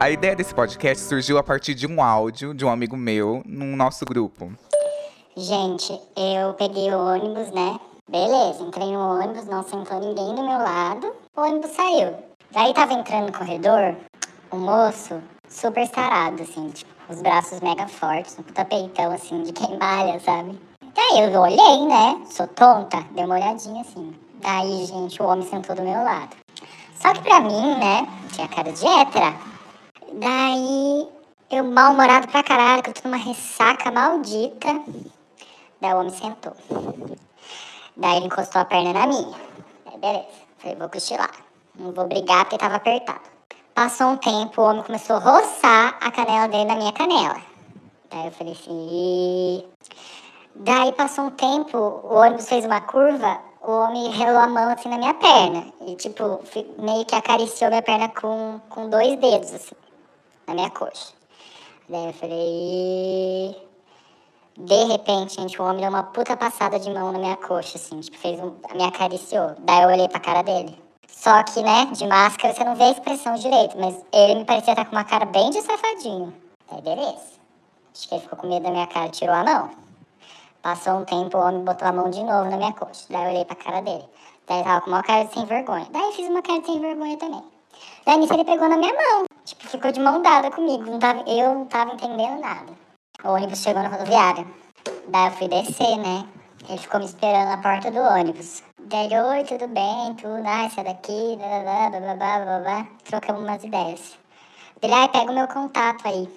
A ideia desse podcast surgiu a partir de um áudio de um amigo meu no nosso grupo. Gente, eu peguei o ônibus, né? Beleza, entrei no ônibus, não sentou ninguém do meu lado, o ônibus saiu. Daí tava entrando no corredor, um moço super sarado, assim, tipo, os braços mega fortes, um puta peitão, assim, de quem malha, sabe? Daí eu olhei, né? Sou tonta, dei uma olhadinha assim. Daí, gente, o homem sentou do meu lado. Só que pra mim, né, tinha cara de hétera. Daí, eu mal-humorado pra caralho, que eu tô numa ressaca maldita. Daí o homem sentou. Daí ele encostou a perna na minha. Daí, beleza. Falei, vou cochilar. Não vou brigar porque tava apertado. Passou um tempo, o homem começou a roçar a canela dele na minha canela. Daí eu falei assim. Daí passou um tempo, o ônibus fez uma curva, o homem relou a mão assim na minha perna. E tipo, meio que acariciou minha perna com, com dois dedos, assim, na minha coxa. Daí eu falei. De repente, gente, o homem deu uma puta passada de mão na minha coxa, assim, tipo, fez um. me acariciou. Daí eu olhei pra cara dele. Só que, né, de máscara você não vê a expressão direito, mas ele me parecia estar com uma cara bem de safadinho. Aí, beleza. Acho que ele ficou com medo da minha cara e tirou a mão. Passou um tempo, o homem botou a mão de novo na minha coxa. Daí eu olhei pra cara dele. Daí ele tava com uma cara de sem vergonha. Daí eu fiz uma cara de sem vergonha também. Daí nisso ele pegou na minha mão. Tipo, ficou de mão dada comigo. Não tava, eu não tava entendendo nada. O ônibus chegou na rodoviária. Daí eu fui descer, né? Ele ficou me esperando na porta do ônibus. Daí oi, tudo bem, tudo, ah, sai daqui, blá, blá, blá, blá, blá, blá, blá. Trocamos umas ideias. Ele, ai, pega o meu contato aí.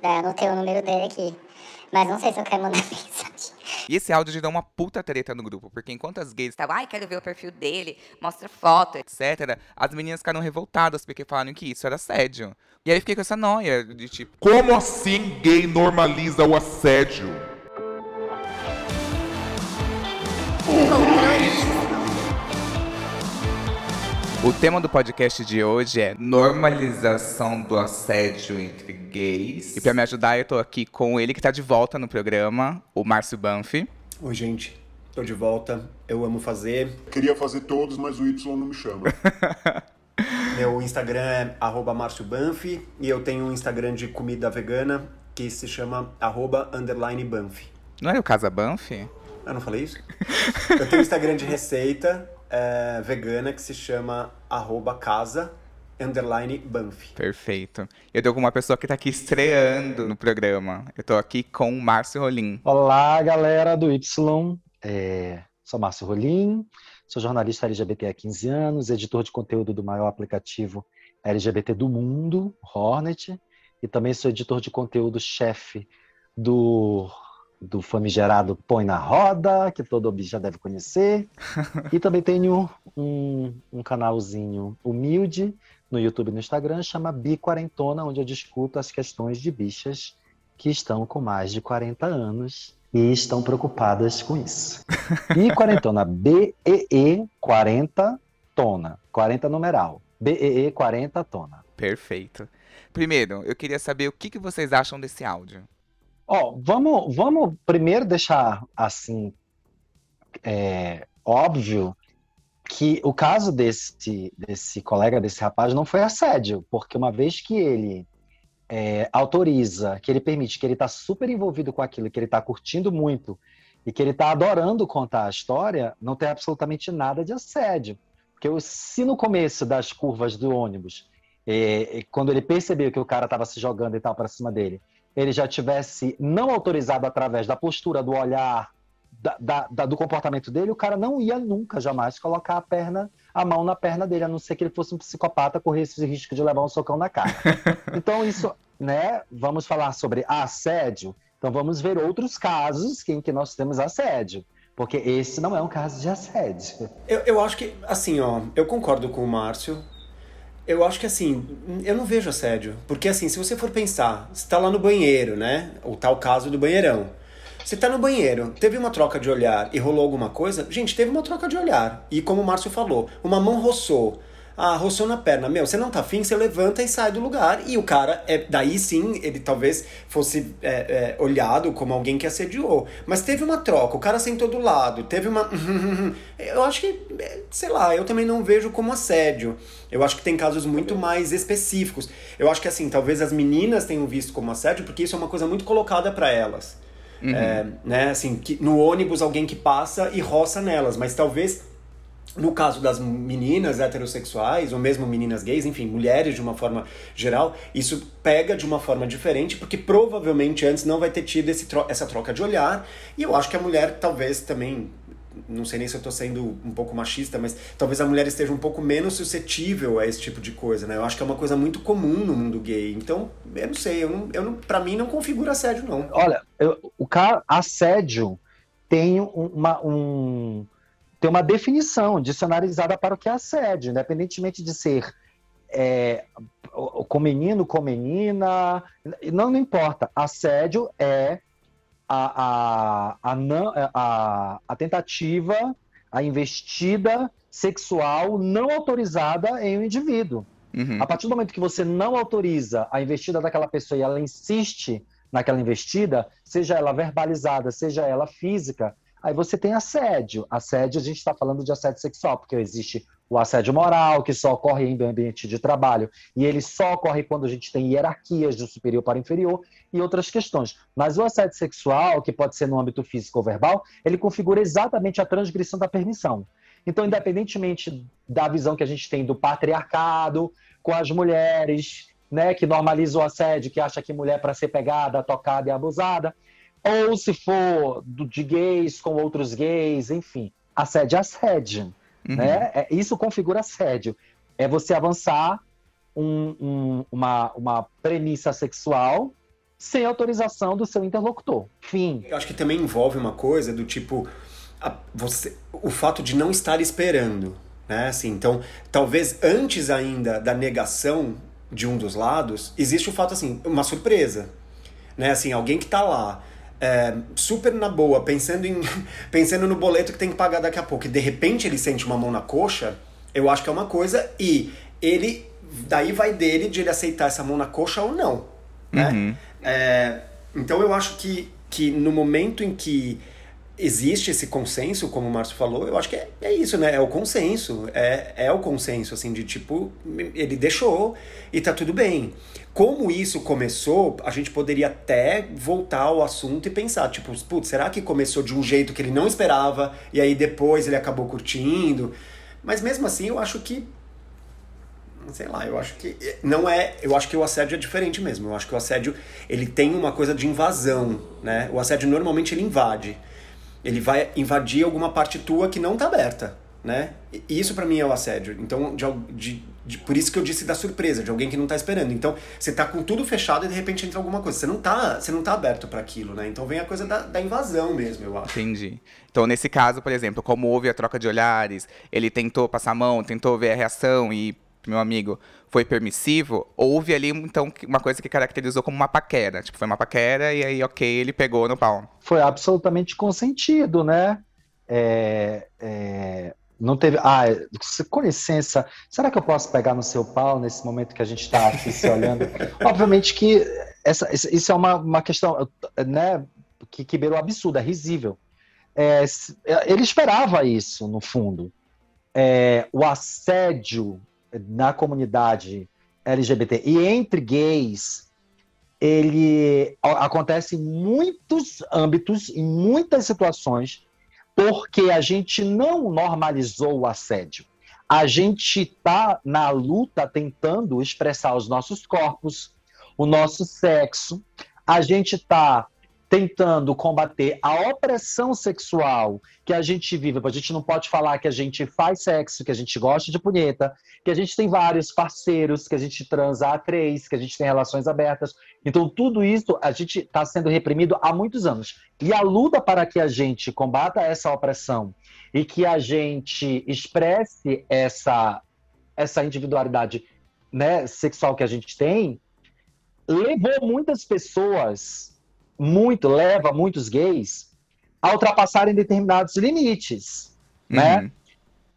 Daí eu anotei o número dele aqui. Mas não sei se eu quero mandar mensagem. E esse áudio gerou uma puta treta no grupo, porque enquanto as gays estavam, ai, quero ver o perfil dele, mostra foto, etc., as meninas ficaram revoltadas porque falaram que isso era assédio. E aí eu fiquei com essa noia de tipo, como assim gay normaliza o assédio? O tema do podcast de hoje é normalização do assédio entre gays. E para me ajudar, eu tô aqui com ele que tá de volta no programa, o Márcio Banfi. Oi, gente. Tô de volta. Eu amo fazer. Queria fazer todos, mas o Y não me chama. Meu Instagram é @marciobanfi e eu tenho um Instagram de comida vegana que se chama @banfi. Não era o Casa Banfi? Eu não falei isso? eu tenho um Instagram de receita é, vegana que se chama arroba casa underline Banff. Perfeito. Eu tô com uma pessoa que tá aqui estreando no programa. Eu tô aqui com o Márcio Rolim. Olá, galera do Y. É, sou Márcio Rolim, sou jornalista LGBT há 15 anos, editor de conteúdo do maior aplicativo LGBT do mundo, Hornet, e também sou editor de conteúdo chefe do do famigerado Põe na Roda, que todo bicho já deve conhecer. e também tenho um, um canalzinho humilde no YouTube e no Instagram, chama Bi Quarentona, onde eu discuto as questões de bichas que estão com mais de 40 anos e estão preocupadas com isso. E Quarentona, B-E-E 40 tona, 40 numeral. B-E-E 40 tona. Perfeito. Primeiro, eu queria saber o que, que vocês acham desse áudio. Ó, vamos, vamos primeiro deixar assim é, óbvio que o caso desse, desse colega, desse rapaz, não foi assédio, porque uma vez que ele é, autoriza, que ele permite, que ele está super envolvido com aquilo, que ele está curtindo muito e que ele está adorando contar a história, não tem absolutamente nada de assédio. Porque se no começo das curvas do ônibus, é, quando ele percebeu que o cara estava se jogando e tal para cima dele, ele já tivesse não autorizado através da postura, do olhar, da, da, da, do comportamento dele, o cara não ia nunca, jamais, colocar a perna, a mão na perna dele, a não ser que ele fosse um psicopata, corresse esse risco de levar um socão na cara. então, isso, né? Vamos falar sobre assédio. Então, vamos ver outros casos em que nós temos assédio. Porque esse não é um caso de assédio. Eu, eu acho que, assim, ó, eu concordo com o Márcio. Eu acho que assim, eu não vejo assédio. Porque assim, se você for pensar, você tá lá no banheiro, né? O tal caso do banheirão. Você tá no banheiro, teve uma troca de olhar e rolou alguma coisa? Gente, teve uma troca de olhar. E como o Márcio falou, uma mão roçou Ah, roçou na perna. Meu, você não tá afim, você levanta e sai do lugar. E o cara, é, daí sim, ele talvez fosse é, é, olhado como alguém que assediou. Mas teve uma troca, o cara sentou do lado, teve uma. eu acho que, é, sei lá, eu também não vejo como assédio. Eu acho que tem casos muito mais específicos. Eu acho que, assim, talvez as meninas tenham visto como assédio, porque isso é uma coisa muito colocada para elas. Uhum. É, né, assim, que no ônibus alguém que passa e roça nelas, mas talvez no caso das meninas heterossexuais, ou mesmo meninas gays, enfim, mulheres de uma forma geral, isso pega de uma forma diferente, porque provavelmente antes não vai ter tido tro essa troca de olhar, e eu acho que a mulher talvez também, não sei nem se eu estou sendo um pouco machista, mas talvez a mulher esteja um pouco menos suscetível a esse tipo de coisa, né? Eu acho que é uma coisa muito comum no mundo gay, então, eu não sei, eu não, eu não, pra mim não configura assédio, não. Olha, eu, o cara, assédio tem uma, um tem uma definição dicionarizada para o que é assédio, independentemente de ser é, com menino, com menina, não, não importa. Assédio é a, a, a, não, a, a tentativa, a investida sexual não autorizada em um indivíduo. Uhum. A partir do momento que você não autoriza a investida daquela pessoa e ela insiste naquela investida, seja ela verbalizada, seja ela física, Aí você tem assédio. Assédio, a gente está falando de assédio sexual, porque existe o assédio moral, que só ocorre em ambiente de trabalho, e ele só ocorre quando a gente tem hierarquias de superior para inferior e outras questões. Mas o assédio sexual, que pode ser no âmbito físico ou verbal, ele configura exatamente a transgressão da permissão. Então, independentemente da visão que a gente tem do patriarcado com as mulheres, né, que normaliza o assédio, que acha que mulher para ser pegada, tocada e abusada, ou se for do, de gays com outros gays, enfim. Assédio é assédio. Uhum. Né? É, isso configura assédio. É você avançar um, um, uma, uma premissa sexual sem autorização do seu interlocutor. Fim. Eu acho que também envolve uma coisa do tipo a, você, o fato de não estar esperando, né? Assim, então, talvez antes ainda da negação de um dos lados, existe o fato assim, uma surpresa, né? Assim, alguém que está lá é, super na boa, pensando, em, pensando no boleto que tem que pagar daqui a pouco, e de repente ele sente uma mão na coxa, eu acho que é uma coisa, e ele. Daí vai dele de ele aceitar essa mão na coxa ou não. Né? Uhum. É, então eu acho que, que no momento em que existe esse consenso, como o Márcio falou, eu acho que é, é isso, né? É o consenso. É, é o consenso, assim, de tipo, ele deixou e tá tudo bem como isso começou, a gente poderia até voltar ao assunto e pensar, tipo, putz, será que começou de um jeito que ele não esperava e aí depois ele acabou curtindo? Mas mesmo assim, eu acho que sei lá, eu acho que não é, eu acho que o assédio é diferente mesmo. Eu acho que o assédio, ele tem uma coisa de invasão, né? O assédio normalmente ele invade. Ele vai invadir alguma parte tua que não tá aberta, né? E isso para mim é o assédio. Então, de, de de, por isso que eu disse da surpresa, de alguém que não tá esperando. Então, você tá com tudo fechado e de repente entra alguma coisa. Você não tá, você não tá aberto para aquilo, né? Então vem a coisa da, da, invasão mesmo, eu acho. Entendi. Então, nesse caso, por exemplo, como houve a troca de olhares, ele tentou passar a mão, tentou ver a reação e, meu amigo, foi permissivo, houve ali, então, uma coisa que caracterizou como uma paquera. Tipo, foi uma paquera e aí, ok, ele pegou no pau. Foi absolutamente consentido, né? É, é, não teve. Ah, com licença, será que eu posso pegar no seu pau nesse momento que a gente está aqui se olhando? Obviamente que essa, isso é uma, uma questão né, que, que beirou absurdo, é risível. É, ele esperava isso, no fundo. É, o assédio na comunidade LGBT e entre gays, ele acontece em muitos âmbitos, em muitas situações, porque a gente não normalizou o assédio. A gente está na luta tentando expressar os nossos corpos, o nosso sexo. A gente está tentando combater a opressão sexual que a gente vive. A gente não pode falar que a gente faz sexo, que a gente gosta de punheta, que a gente tem vários parceiros, que a gente transa a três, que a gente tem relações abertas. Então, tudo isso a gente está sendo reprimido há muitos anos. E a luta para que a gente combata essa opressão e que a gente expresse essa, essa individualidade né, sexual que a gente tem, levou muitas pessoas muito, leva muitos gays a ultrapassarem determinados limites, né? uhum. né?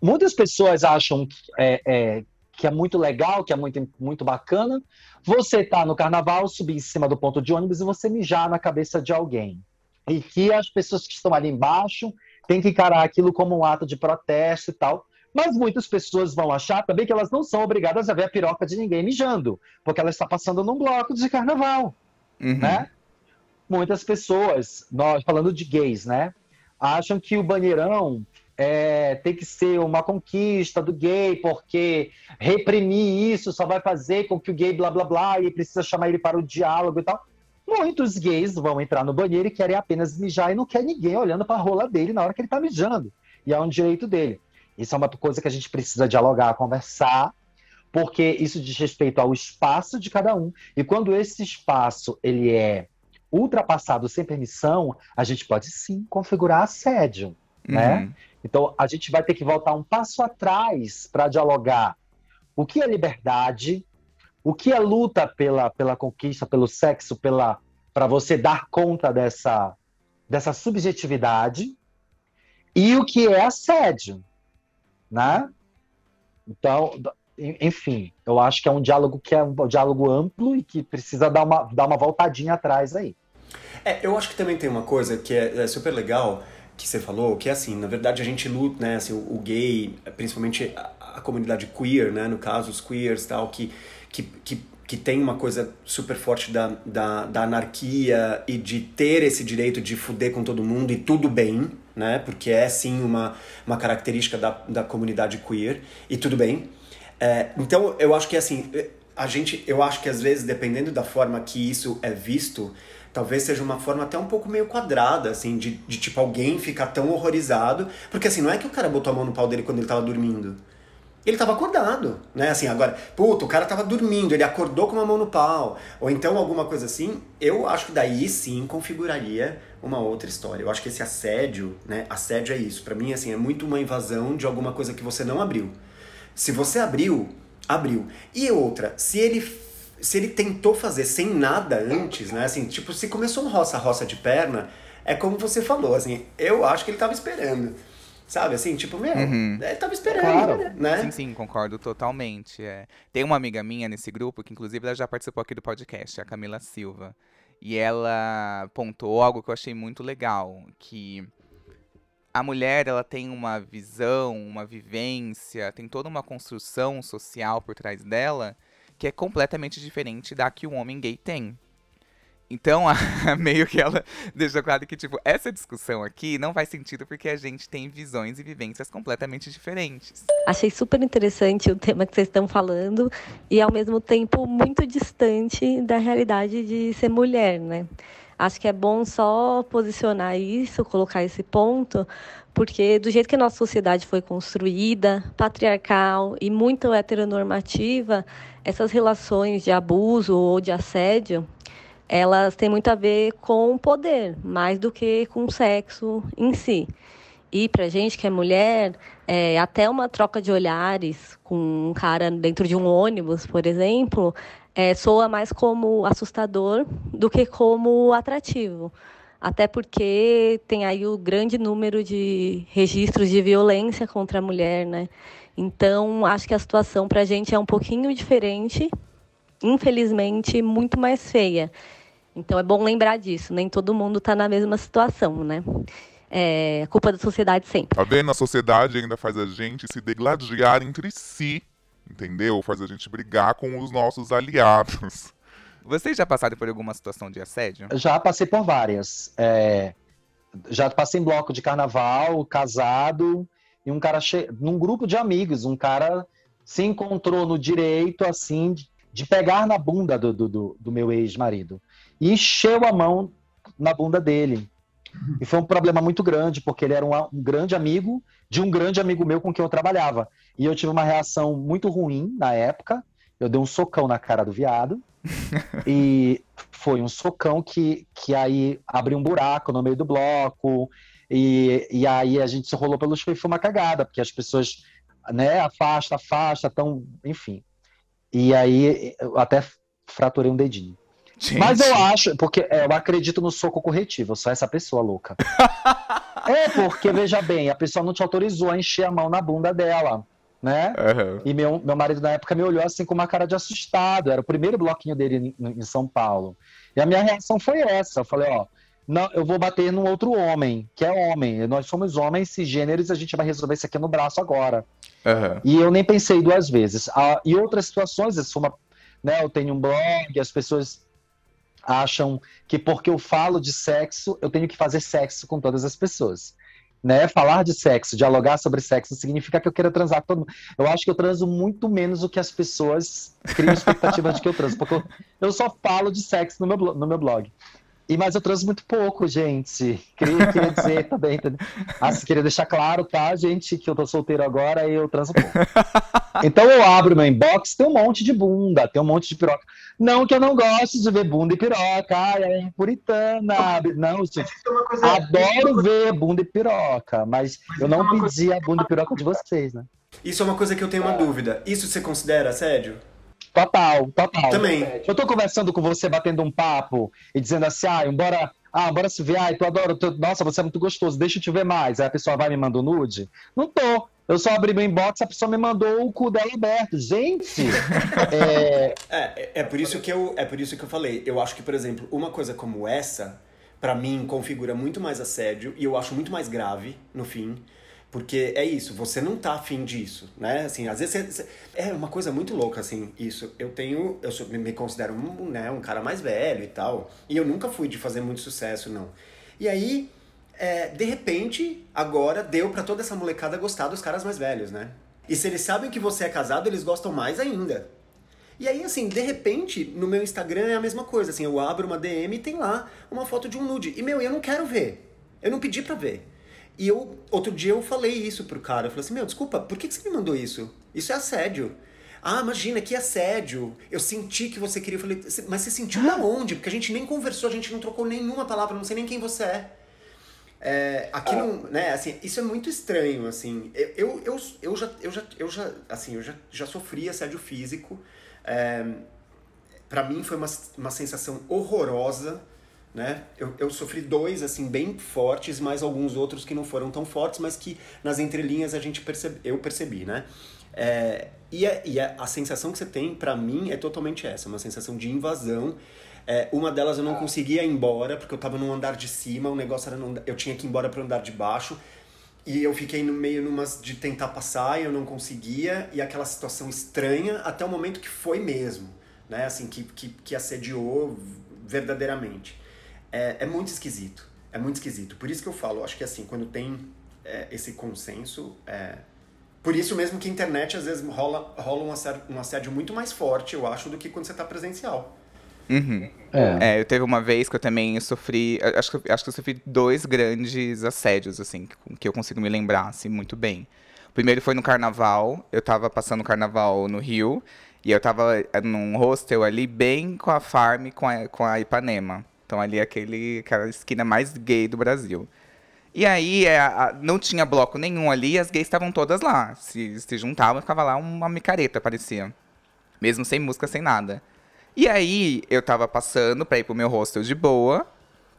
Muitas pessoas acham que, é, é, que é muito legal, que é muito, muito bacana, você tá no carnaval, subir em cima do ponto de ônibus e você mijar na cabeça de alguém. E que as pessoas que estão ali embaixo têm que encarar aquilo como um ato de protesto e tal. Mas muitas pessoas vão achar também que elas não são obrigadas a ver a piroca de ninguém mijando, porque ela está passando num bloco de carnaval, Uhum. né? Muitas pessoas, nós falando de gays, né, acham que o banheirão é, tem que ser uma conquista do gay, porque reprimir isso só vai fazer com que o gay blá blá blá e precisa chamar ele para o diálogo e tal. Muitos gays vão entrar no banheiro e querem apenas mijar e não quer ninguém olhando para a rola dele na hora que ele está mijando. E é um direito dele. Isso é uma coisa que a gente precisa dialogar, conversar, porque isso diz respeito ao espaço de cada um. E quando esse espaço ele é ultrapassado sem permissão, a gente pode sim configurar assédio, né? Uhum. Então a gente vai ter que voltar um passo atrás para dialogar o que é liberdade, o que é luta pela, pela conquista, pelo sexo, pela para você dar conta dessa dessa subjetividade e o que é assédio, né? Então, en- enfim, eu acho que é um diálogo que é um diálogo amplo e que precisa dar uma, dar uma voltadinha atrás aí. É, eu acho que também tem uma coisa que é, é super legal que você falou, que é assim, na verdade a gente luta, né, assim, o, o gay, principalmente a, a comunidade queer, né, no caso os queers tal, que, que, que, que tem uma coisa super forte da, da, da anarquia e de ter esse direito de fuder com todo mundo e tudo bem, né, porque é sim uma, uma característica da, da comunidade queer e tudo bem. É, então eu acho que assim, a gente, eu acho que às vezes, dependendo da forma que isso é visto, talvez seja uma forma até um pouco meio quadrada, assim, de, de tipo alguém ficar tão horrorizado. Porque assim, não é que o cara botou a mão no pau dele quando ele tava dormindo. Ele tava acordado, né? Assim, agora, puta, o cara tava dormindo, ele acordou com uma mão no pau. Ou então alguma coisa assim, eu acho que daí sim configuraria uma outra história. Eu acho que esse assédio, né? Assédio é isso. Pra mim, assim, é muito uma invasão de alguma coisa que você não abriu. Se você abriu, abriu. E outra, se ele se ele tentou fazer sem nada antes, né? Assim, tipo, se começou um roça-roça de perna, é como você falou, assim, eu acho que ele tava esperando. Sabe, assim, tipo, meu, Uhum. ele tava esperando, Claro. né? Sim, sim, concordo totalmente. é. Tem uma amiga minha nesse grupo, que inclusive ela já participou aqui do podcast, a Camila Silva. E ela pontuou algo que eu achei muito legal, que a mulher ela tem uma visão, uma vivência, tem toda uma construção social por trás dela que é completamente diferente da que o homem gay tem. Então, a- meio que ela deixou claro que, tipo, essa discussão aqui não faz sentido porque a gente tem visões e vivências completamente diferentes. Achei super interessante o tema que vocês estão falando e ao mesmo tempo muito distante da realidade de ser mulher, né? Acho que é bom só posicionar isso, colocar esse ponto, porque do jeito que a nossa sociedade foi construída, patriarcal e muito heteronormativa, essas relações de abuso ou de assédio, elas têm muito a ver com o poder, mais do que com o sexo em si. E pra gente que é mulher, é, até uma troca de olhares com um cara dentro de um ônibus, por exemplo, é, soa mais como assustador do que como atrativo. Até porque tem aí o grande número de registros de violência contra a mulher, né? Então, acho que a situação para a gente é um pouquinho diferente, infelizmente, muito mais feia. Então, é bom lembrar disso. Nem todo mundo está na mesma situação, né? É culpa da sociedade sempre. Tá vendo? A sociedade ainda faz a gente se degladiar entre si. Entendeu? Faz a gente brigar com os nossos aliados. Vocês já passaram por alguma situação de assédio? Já passei por várias. É, já passei em bloco de carnaval, casado, e um cara che... num grupo de amigos, um cara se encontrou no direito, assim, de- pegar na bunda do, do, do- do meu ex-marido. E encheu a mão na bunda dele. E foi um problema muito grande, porque ele era um, um grande amigo de um grande amigo meu com quem eu trabalhava. E eu tive uma reação muito ruim na época. Eu dei um socão na cara do viado. e foi um socão que, que aí abriu um buraco no meio do bloco. E, e aí a gente se rolou pelo chão e foi uma cagada, porque as pessoas, né, afasta, afasta, tão, enfim. E aí eu até fraturei um dedinho. Gente, Mas eu acho, porque é, eu acredito no soco corretivo, eu sou essa pessoa louca. é, porque, veja bem, a pessoa não te autorizou a encher a mão na bunda dela. né? Aham. E meu, meu marido na época me olhou assim com uma cara de assustado. Era o primeiro bloquinho dele em, em São Paulo. E a minha reação foi essa. Eu falei, ó, não, eu vou bater num outro homem, que é homem. Nós somos homens cisgêneros, a gente vai resolver isso aqui no braço agora. Aham. E eu nem pensei duas vezes. Ah, e outras situações, eu, sou uma, né, eu tenho um blog, as pessoas acham que porque eu falo de sexo, eu tenho que fazer sexo com todas as pessoas. Né? Falar de sexo, dialogar sobre sexo, significa que eu quero transar com todo mundo. Eu acho que eu transo muito menos do que as pessoas criam expectativa de que eu transo, porque eu, eu só falo de sexo no meu, no meu blog. E, mas eu transo muito pouco, gente. Queria, queria dizer também, entendeu? Assim, queria deixar claro, tá, gente, que eu tô solteiro agora e eu transo pouco. Então eu abro meu inbox, tem um monte de bunda, tem um monte de piroca. Não que eu não goste de ver bunda e piroca, ai, é puritana. Não, gente, é adoro ver bunda e piroca, mas eu não pedi a bunda e piroca de vocês, né? Isso é uma coisa que eu tenho uma dúvida. Isso você considera assédio? Total, total. Também. Eu tô conversando com você, batendo um papo e dizendo assim, ah, bora, ah, bora se ver, ai, tu adoro, tu- nossa, você é muito gostoso, deixa eu te ver mais. Aí a pessoa vai e me manda um nude? Não tô. Eu só abri meu inbox, a pessoa me mandou o cu dela aberto. Gente, é, É, é- é por isso que eu, é por isso que eu falei. Eu acho que, por exemplo, uma coisa como essa, pra mim, configura muito mais assédio e eu acho muito mais grave no fim. Porque é isso, você não tá afim disso, né? Assim, às vezes você, é uma coisa muito louca, assim, isso. Eu tenho, eu sou- me considero um, né, um cara mais velho e tal, e eu nunca fui de fazer muito sucesso, não. E aí, é, de repente, agora deu pra toda essa molecada gostar dos caras mais velhos, né? E se eles sabem que você é casado, eles gostam mais ainda. E aí, assim, de repente, no meu Instagram é a mesma coisa. Assim, eu abro uma DM e tem lá uma foto de um nude. E, meu, eu não quero ver. Eu não pedi pra ver. E eu, outro dia eu falei isso pro cara. Eu falei assim, meu, desculpa, por que, que você me mandou isso? Isso é assédio. Ah, imagina, que assédio. Eu senti que você queria. Eu falei, "Cê- mas você sentiu da onde? Porque a gente nem conversou, a gente não trocou nenhuma palavra, não sei nem quem você é. É, aquilo, né, assim, isso é muito estranho, assim. Eu, eu, eu, eu já, eu já, eu já, assim, eu já, já sofri assédio físico. É, para mim foi uma, uma sensação horrorosa, né? Eu, eu sofri dois, assim, bem fortes, mais alguns outros que não foram tão fortes, mas que nas entrelinhas a gente percebe, eu percebi, né? É, e a, e a, a sensação que você tem, pra mim, é totalmente essa, uma sensação de invasão. É, uma delas eu não conseguia ir embora, porque eu tava no andar de cima, o negócio era no, eu tinha que ir embora pro andar de baixo, e eu fiquei no meio numas de tentar passar e eu não conseguia, e aquela situação estranha até o momento que foi mesmo, né? Assim, que, que, que assediou verdadeiramente. É, é muito esquisito, é muito esquisito. Por isso que eu falo, acho que assim, quando tem é, esse consenso, é, por isso mesmo que a internet às vezes rola, rola um, assédio, um assédio muito mais forte, eu acho, do que quando você tá presencial. Uhum. é. É, eu teve uma vez que eu também sofri. eu Acho que, acho que eu sofri dois grandes assédios, assim, que- que eu consigo me lembrar, assim, muito bem. O primeiro foi no carnaval. Eu tava passando o carnaval no Rio. E eu tava eh, num hostel ali, bem com a Farm com a, com a Ipanema. Então ali é aquele, aquela esquina mais gay do Brasil. E aí é, a- não tinha bloco nenhum ali, e as gays estavam todas lá. Se, se juntavam, ficava lá uma micareta, parecia. Mesmo sem música, sem nada. E aí, eu tava passando pra ir pro meu hostel de boa,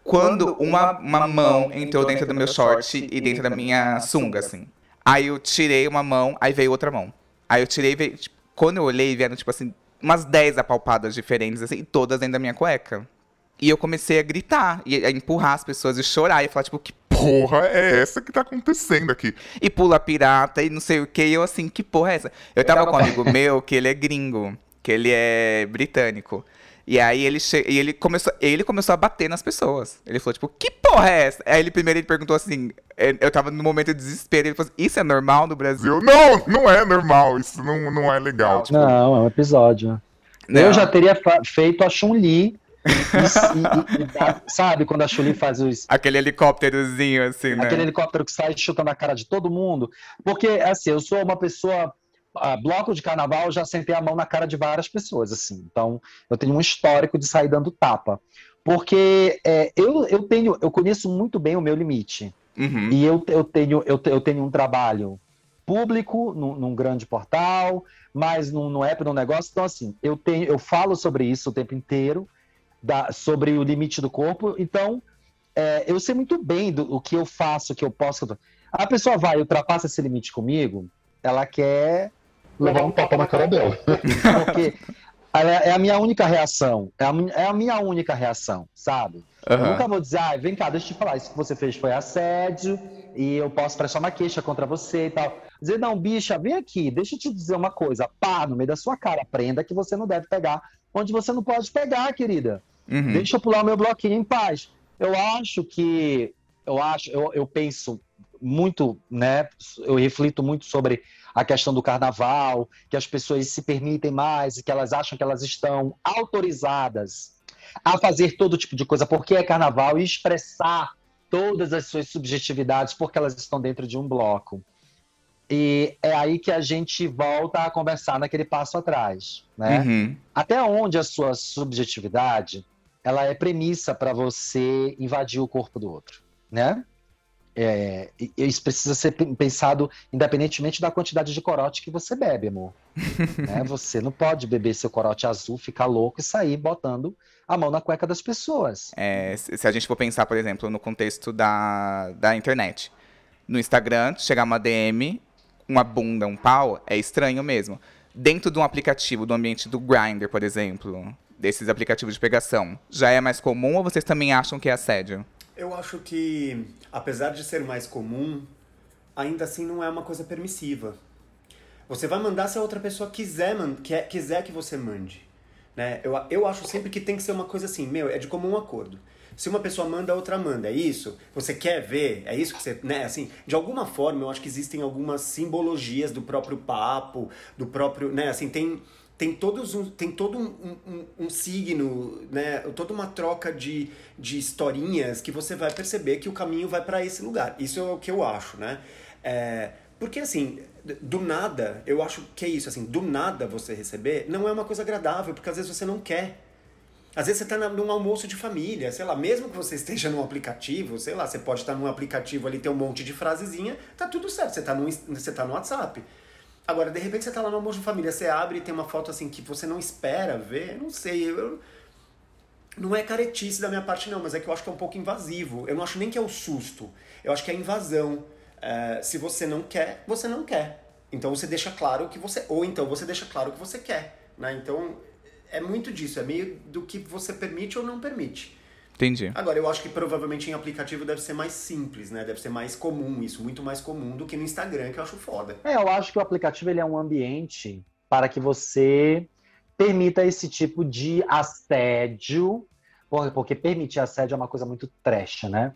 quando uma, uma mão entrou dentro do meu short e dentro da minha sunga, assim. Aí eu tirei uma mão, aí veio outra mão. Aí eu tirei, veio, tipo, quando eu olhei, vieram, tipo assim, umas 10 apalpadas diferentes, assim, todas dentro da minha cueca. E eu comecei a gritar, e a empurrar as pessoas e chorar, e falar, tipo, que Porra, é essa que tá acontecendo aqui. e pula pirata e não sei o que. E eu assim, que porra é essa? Eu tava com um amigo meu que ele é gringo, que ele é britânico. E aí ele, che... e ele, começou, ele começou a bater nas pessoas. Ele falou, tipo, que porra é essa? Aí ele primeiro ele perguntou assim, eh, eu tava no momento de desespero, ele falou assim, isso é normal no Brasil? Eu, não, não é normal, isso não, não é legal. Tipo, Não, é um episódio. Não. Eu já teria feito a Chun-Li. E- e- e- dá- sabe quando a Chun-Li faz os, Aquele helicópterozinho, assim, né? aquele helicóptero que sai chutando a cara de todo mundo? Porque, assim, eu sou uma pessoa. bloco de carnaval, eu já sentei a mão na cara de várias pessoas, assim. Então, eu tenho um histórico de sair dando tapa. Porque é, eu, eu tenho, eu conheço muito bem o meu limite. Uhum. E eu, eu, tenho, eu, eu tenho um trabalho público num, num grande portal, mas no, no app, no negócio. Então, assim, eu, tenho, eu falo sobre isso o tempo inteiro, da- sobre o limite do corpo. Então, é, eu sei muito bem do, o que eu faço, o que eu posso. A pessoa vai e ultrapassa esse limite comigo, ela quer levar um tapa na cara dela. Porque é a minha única reação. É a, é a minha única reação, sabe? Uhum. Eu nunca vou dizer, ah, vem cá, deixa eu te falar, isso que você fez foi assédio e eu posso prestar uma queixa contra você e tal. Dizer, não, bicha, vem aqui, deixa eu te dizer uma coisa. Pá, no meio da sua cara, aprenda que você não deve pegar onde você não pode pegar, querida. Uhum. Deixa eu pular o meu bloquinho em paz. Eu acho que, eu acho, eu, eu penso muito, né? Eu reflito muito sobre a questão do carnaval, que as pessoas se permitem mais e que elas acham que elas estão autorizadas a fazer todo tipo de coisa porque é carnaval e expressar todas as suas subjetividades porque elas estão dentro de um bloco. E é aí que a gente volta a conversar naquele passo atrás, né? Uhum. Até onde a sua subjetividade ela é premissa para você invadir o corpo do outro, né? É, isso precisa ser pensado independentemente da quantidade de corote que você bebe, amor. né? Você não pode beber seu corote azul, ficar louco e sair botando a mão na cueca das pessoas. É, se a gente for pensar, por exemplo, no contexto da, da internet. No Instagram, chegar uma DM, uma bunda, um pau, é estranho mesmo. Dentro de um aplicativo, do ambiente do Grindr, por exemplo, desses aplicativos de pegação, já é mais comum ou vocês também acham que é assédio? Eu acho que, apesar de ser mais comum, ainda assim não é uma coisa permissiva. Você vai mandar se a outra pessoa quiser, quer, quiser que você mande. Né? Eu, eu acho sempre que tem que ser uma coisa assim, meu, é de comum acordo. Se uma pessoa manda, a outra manda. É isso? Você quer ver? É isso que você. Né? Assim, de alguma forma, eu acho que existem algumas simbologias do próprio papo, do próprio. Né? Assim, tem tem, todos um, tem todo um, um, um, signo, né? toda uma troca de, de historinhas que você vai perceber que o caminho vai para esse lugar. Isso é o que eu acho, né? É, porque assim, do nada, eu acho que é isso, assim, do nada você receber não é uma coisa agradável, porque às vezes você não quer. Às vezes você está num almoço de família, sei lá, mesmo que você esteja num aplicativo, sei lá, você pode estar num aplicativo ali, ter um monte de frasezinha, tá tudo certo, você está no, você tá no WhatsApp. Agora, de repente você tá lá no almoço de família, você abre e tem uma foto assim que você não espera ver, não sei, eu... Não é caretice da minha parte não, mas é que eu acho que é um pouco invasivo. Eu não acho nem que é o susto, eu acho que é invasão. É, se você não quer, você não quer. Então você deixa claro que você... Ou então você deixa claro que você quer, né? Então é muito disso, é meio do que você permite ou não permite. Entendi. Agora, eu acho que provavelmente em aplicativo deve ser mais simples, né? Deve ser mais comum isso, muito mais comum do que no Instagram, que eu acho foda. É, eu acho que o aplicativo ele é um ambiente para que você permita esse tipo de assédio, porque permitir assédio é uma coisa muito trash, né?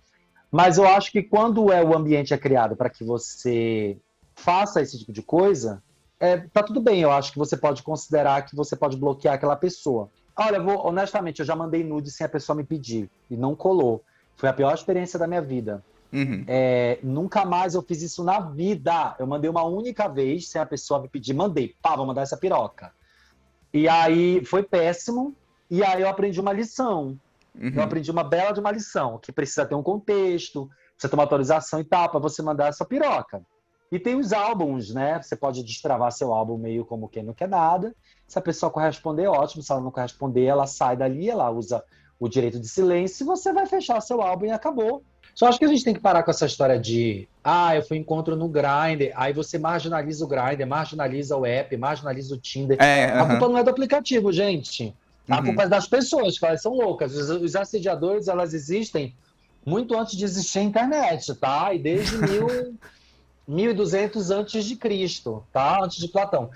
Mas eu acho que quando é o ambiente é criado para que você faça esse tipo de coisa, é, tá tudo bem. Eu acho que você pode considerar que você pode bloquear aquela pessoa. Olha, eu vou, honestamente, eu já mandei nude sem a pessoa me pedir e não colou. Foi a pior experiência da minha vida. Uhum. É, nunca mais eu fiz isso na vida. Eu mandei uma única vez sem a pessoa me pedir. Mandei, pá, vou mandar essa piroca. E aí foi péssimo. E aí eu aprendi uma lição. Uhum. Eu aprendi uma bela de uma lição, que precisa ter um contexto, precisa ter uma autorização e tal, para você mandar essa piroca. E tem os álbuns, né? Você pode destravar seu álbum meio como quem não quer nada. Se a pessoa corresponder, ótimo. Se ela não corresponder, ela sai dali, ela usa o direito de silêncio e você vai fechar seu álbum e acabou. Só acho que a gente tem que parar com essa história de ah, eu fui encontro no Grindr, aí você marginaliza o Grindr, marginaliza o app, marginaliza o Tinder. É, a culpa não é do aplicativo, gente. A uhum. culpa é das pessoas, que elas são loucas. Os, os assediadores, elas existem muito antes de existir a internet, tá? E desde mil... 1200 antes de Cristo, tá? Antes de Platão.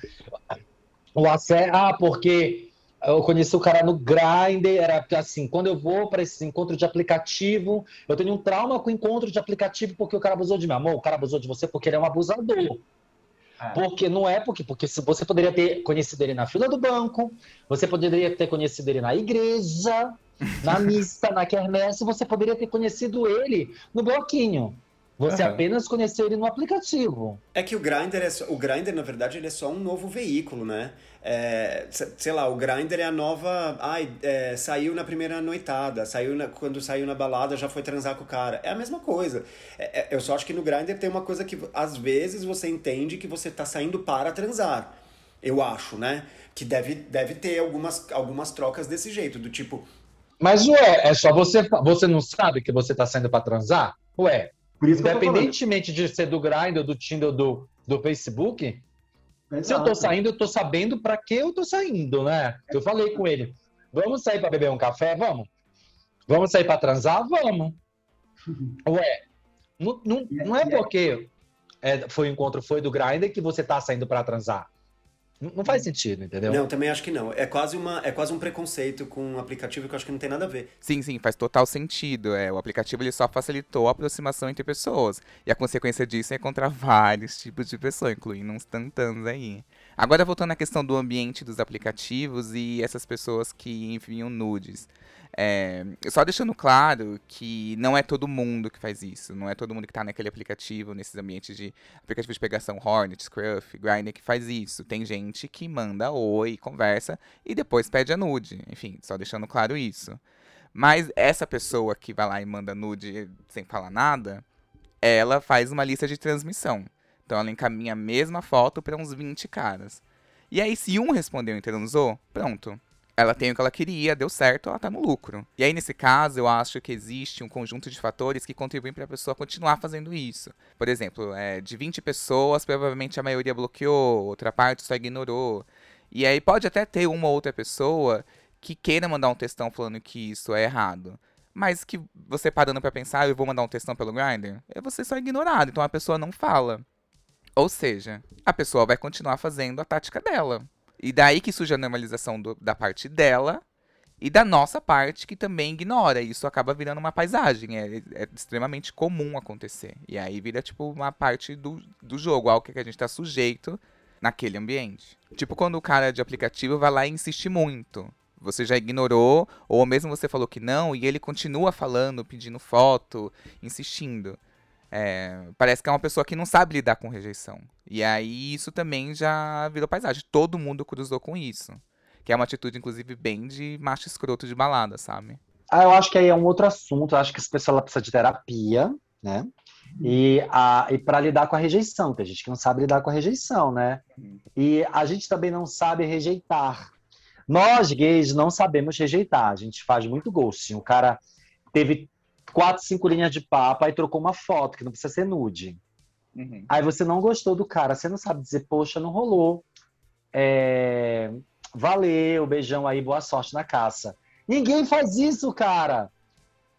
O Assé, ah, porque eu conheci o cara no Grindr, era assim, quando eu vou para esse encontro de aplicativo, eu tenho um trauma com o encontro de aplicativo porque o cara abusou de mim. Amor, o cara abusou de você porque ele é um abusador. É. Porque não é porque, porque você poderia ter conhecido ele na fila do banco, você poderia ter conhecido ele na igreja, na missa, na quermesse, você poderia ter conhecido ele no bloquinho. Você uhum. apenas conheceu ele no aplicativo. É que o Grindr, é só, o Grindr, na verdade, ele é só um novo veículo, né? É, sei lá, o Grindr é a nova. Ai, é, saiu na primeira noitada, saiu na, quando saiu na balada já foi transar com o cara. É a mesma coisa. É, é eu só acho que no Grindr tem uma coisa que às vezes você entende que você tá saindo para transar. Eu acho, né? Que deve, deve ter algumas, algumas trocas desse jeito, do tipo. Mas ué, é só você. Você não sabe que você tá saindo para transar? Ué, Independentemente de ser do Grindr, do Tinder, do do Facebook, se eu tô saindo, eu tô sabendo para que eu tô saindo, né? Eu falei com ele, vamos sair para beber um café? Vamos. Vamos sair para transar? Vamos. Ué, não, não, não é porque é, foi o encontro foi do Grindr que você tá saindo para transar. Não, faz sentido, entendeu? Não, também acho que não. É quase, uma, é quase um preconceito com um aplicativo que eu acho que não tem nada a ver. Sim, sim, faz total sentido. É, o aplicativo ele só facilitou a aproximação entre pessoas. E a consequência disso é encontrar vários tipos de pessoas, incluindo uns tantãs aí. Agora voltando à questão do ambiente dos aplicativos e essas pessoas que enviam nudes. É, só deixando claro que não é todo mundo que faz isso, não é todo mundo que está naquele aplicativo, nesses ambientes de aplicativo de pegação Hornet, Scruff, Grindr que faz isso. Tem gente que manda oi, conversa e depois pede a nude. Enfim, só deixando claro isso. Mas essa pessoa que vai lá e manda nude sem falar nada, ela faz uma lista de transmissão. Então ela encaminha a mesma foto para uns 20 caras. E aí, se um respondeu e transou, pronto ela tem o que ela queria, deu certo, ela tá no lucro. E aí, nesse caso, eu acho que existe um conjunto de fatores que contribuem para a pessoa continuar fazendo isso. Por exemplo, é, de 20 pessoas, provavelmente a maioria bloqueou, outra parte só ignorou. E aí pode até ter uma ou outra pessoa que queira mandar um textão falando que isso é errado. Mas que você parando para pensar, ah, eu vou mandar um textão pelo Grindr, é você só ignorado, então a pessoa não fala. Ou seja, a pessoa vai continuar fazendo a tática dela. E daí que surge a normalização do, da parte dela e da nossa parte, que também ignora. E isso acaba virando uma paisagem. É, é, extremamente comum acontecer. E aí vira, tipo, uma parte do, do jogo, algo que a gente está sujeito naquele ambiente. Tipo quando o cara de aplicativo vai lá e insiste muito. Você já ignorou, ou mesmo você falou que não, e ele continua falando, pedindo foto, insistindo. É, parece que é uma pessoa que não sabe lidar com rejeição. E aí isso também já virou paisagem. Todo mundo cruzou com isso. Que é uma atitude, inclusive, bem de macho escroto de balada, sabe? Ah, eu acho que aí é um outro assunto. Eu acho que essa pessoa precisa de terapia, né? E, a, e para lidar com a rejeição, tem gente que não sabe lidar com a rejeição, né? E a gente também não sabe rejeitar. Nós, gays, não sabemos rejeitar. A gente faz muito ghosting. O cara teve quatro, cinco linhas de papo, aí trocou uma foto, que não precisa ser nude. Uhum. Aí você não gostou do cara, você não sabe dizer, poxa, não rolou. É... Valeu, beijão aí, boa sorte na caça. Ninguém faz isso, cara.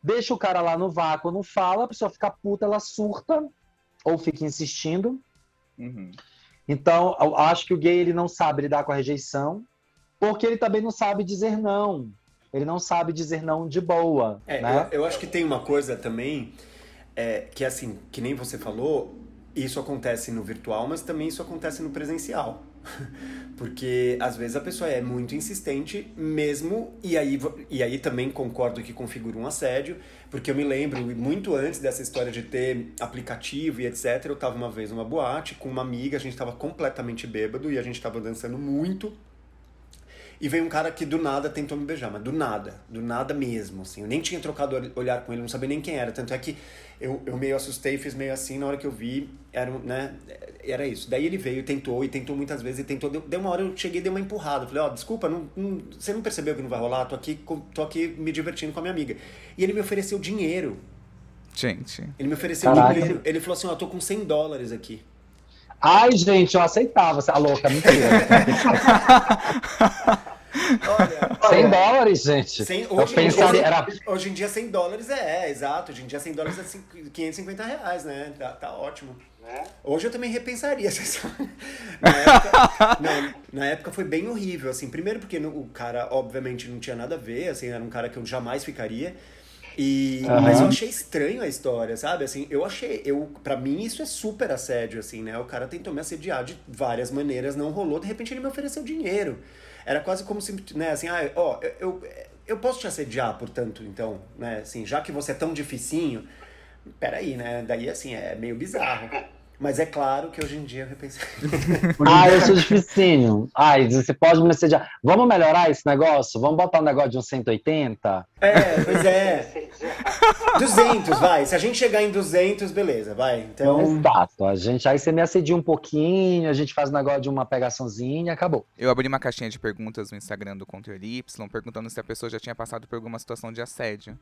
Deixa o cara lá no vácuo, não fala, a pessoa fica puta, ela surta, ou fica insistindo. Uhum. Então, eu acho que o gay ele não sabe lidar com a rejeição, porque ele também não sabe dizer não. Ele não sabe dizer não de boa. É, né? eu, eu acho que tem uma coisa também é, que assim, que nem você falou, isso acontece no virtual, mas também isso acontece no presencial. Porque às vezes a pessoa é muito insistente mesmo, e aí, e aí também concordo que configura um assédio, porque eu me lembro muito antes dessa história de ter aplicativo e etc. Eu tava uma vez numa boate com uma amiga, a gente tava completamente bêbado e a gente tava dançando muito. E veio um cara que do nada tentou me beijar, mas do nada, do nada mesmo, assim. Eu nem tinha trocado olhar com ele, não sabia nem quem era. Tanto é que eu, eu meio assustei, fiz meio assim, na hora que eu vi, era, né, era isso. Daí ele veio, tentou, e tentou muitas vezes, e tentou. Deu, deu uma hora eu cheguei e dei uma empurrada. Falei, ó, oh, desculpa, não, não, você não percebeu que não vai rolar? Tô aqui, tô aqui me divertindo com a minha amiga. E ele me ofereceu dinheiro. Gente. Ele me ofereceu Caraca. dinheiro. Ele falou assim, ó, oh, tô com 100 dólares aqui. Ai, gente, eu aceitava. Você é louca, mentira. Olha, 100 dólares, gente. 100, hoje, pensaria, hoje, era... hoje em dia 100 dólares é, é, exato. Hoje em dia 100 dólares é 550 reais, né? Tá, tá ótimo. É. Hoje eu também repensaria. na, época, não, na época foi bem horrível, assim. Primeiro porque o cara, obviamente, não tinha nada a ver, assim, era um cara que eu jamais ficaria. E, uhum. Mas eu achei estranho a história, sabe? Assim, eu achei, eu, pra mim isso é super assédio, assim, né? O cara tentou me assediar de várias maneiras, não rolou, de repente ele me ofereceu dinheiro. Era quase como se, né, assim, ah, ó, eu, eu posso te assediar, portanto, então, né, assim, já que você é tão dificinho, peraí, né? Daí, assim, é meio bizarro. Mas é claro que hoje em dia eu repensei. ah, eu sou dificinho. Ai, você pode me assediar. Vamos melhorar esse negócio? Vamos botar um negócio de uns 180? É, pois é. 200, vai. Se a gente chegar em 200, beleza, vai. Então... Exato. A gente, aí você me assedia um pouquinho, a gente faz um negócio de uma pegaçãozinha e acabou. Eu abri uma caixinha de perguntas no Instagram do Controle Y, perguntando se a pessoa já tinha passado por alguma situação de assédio.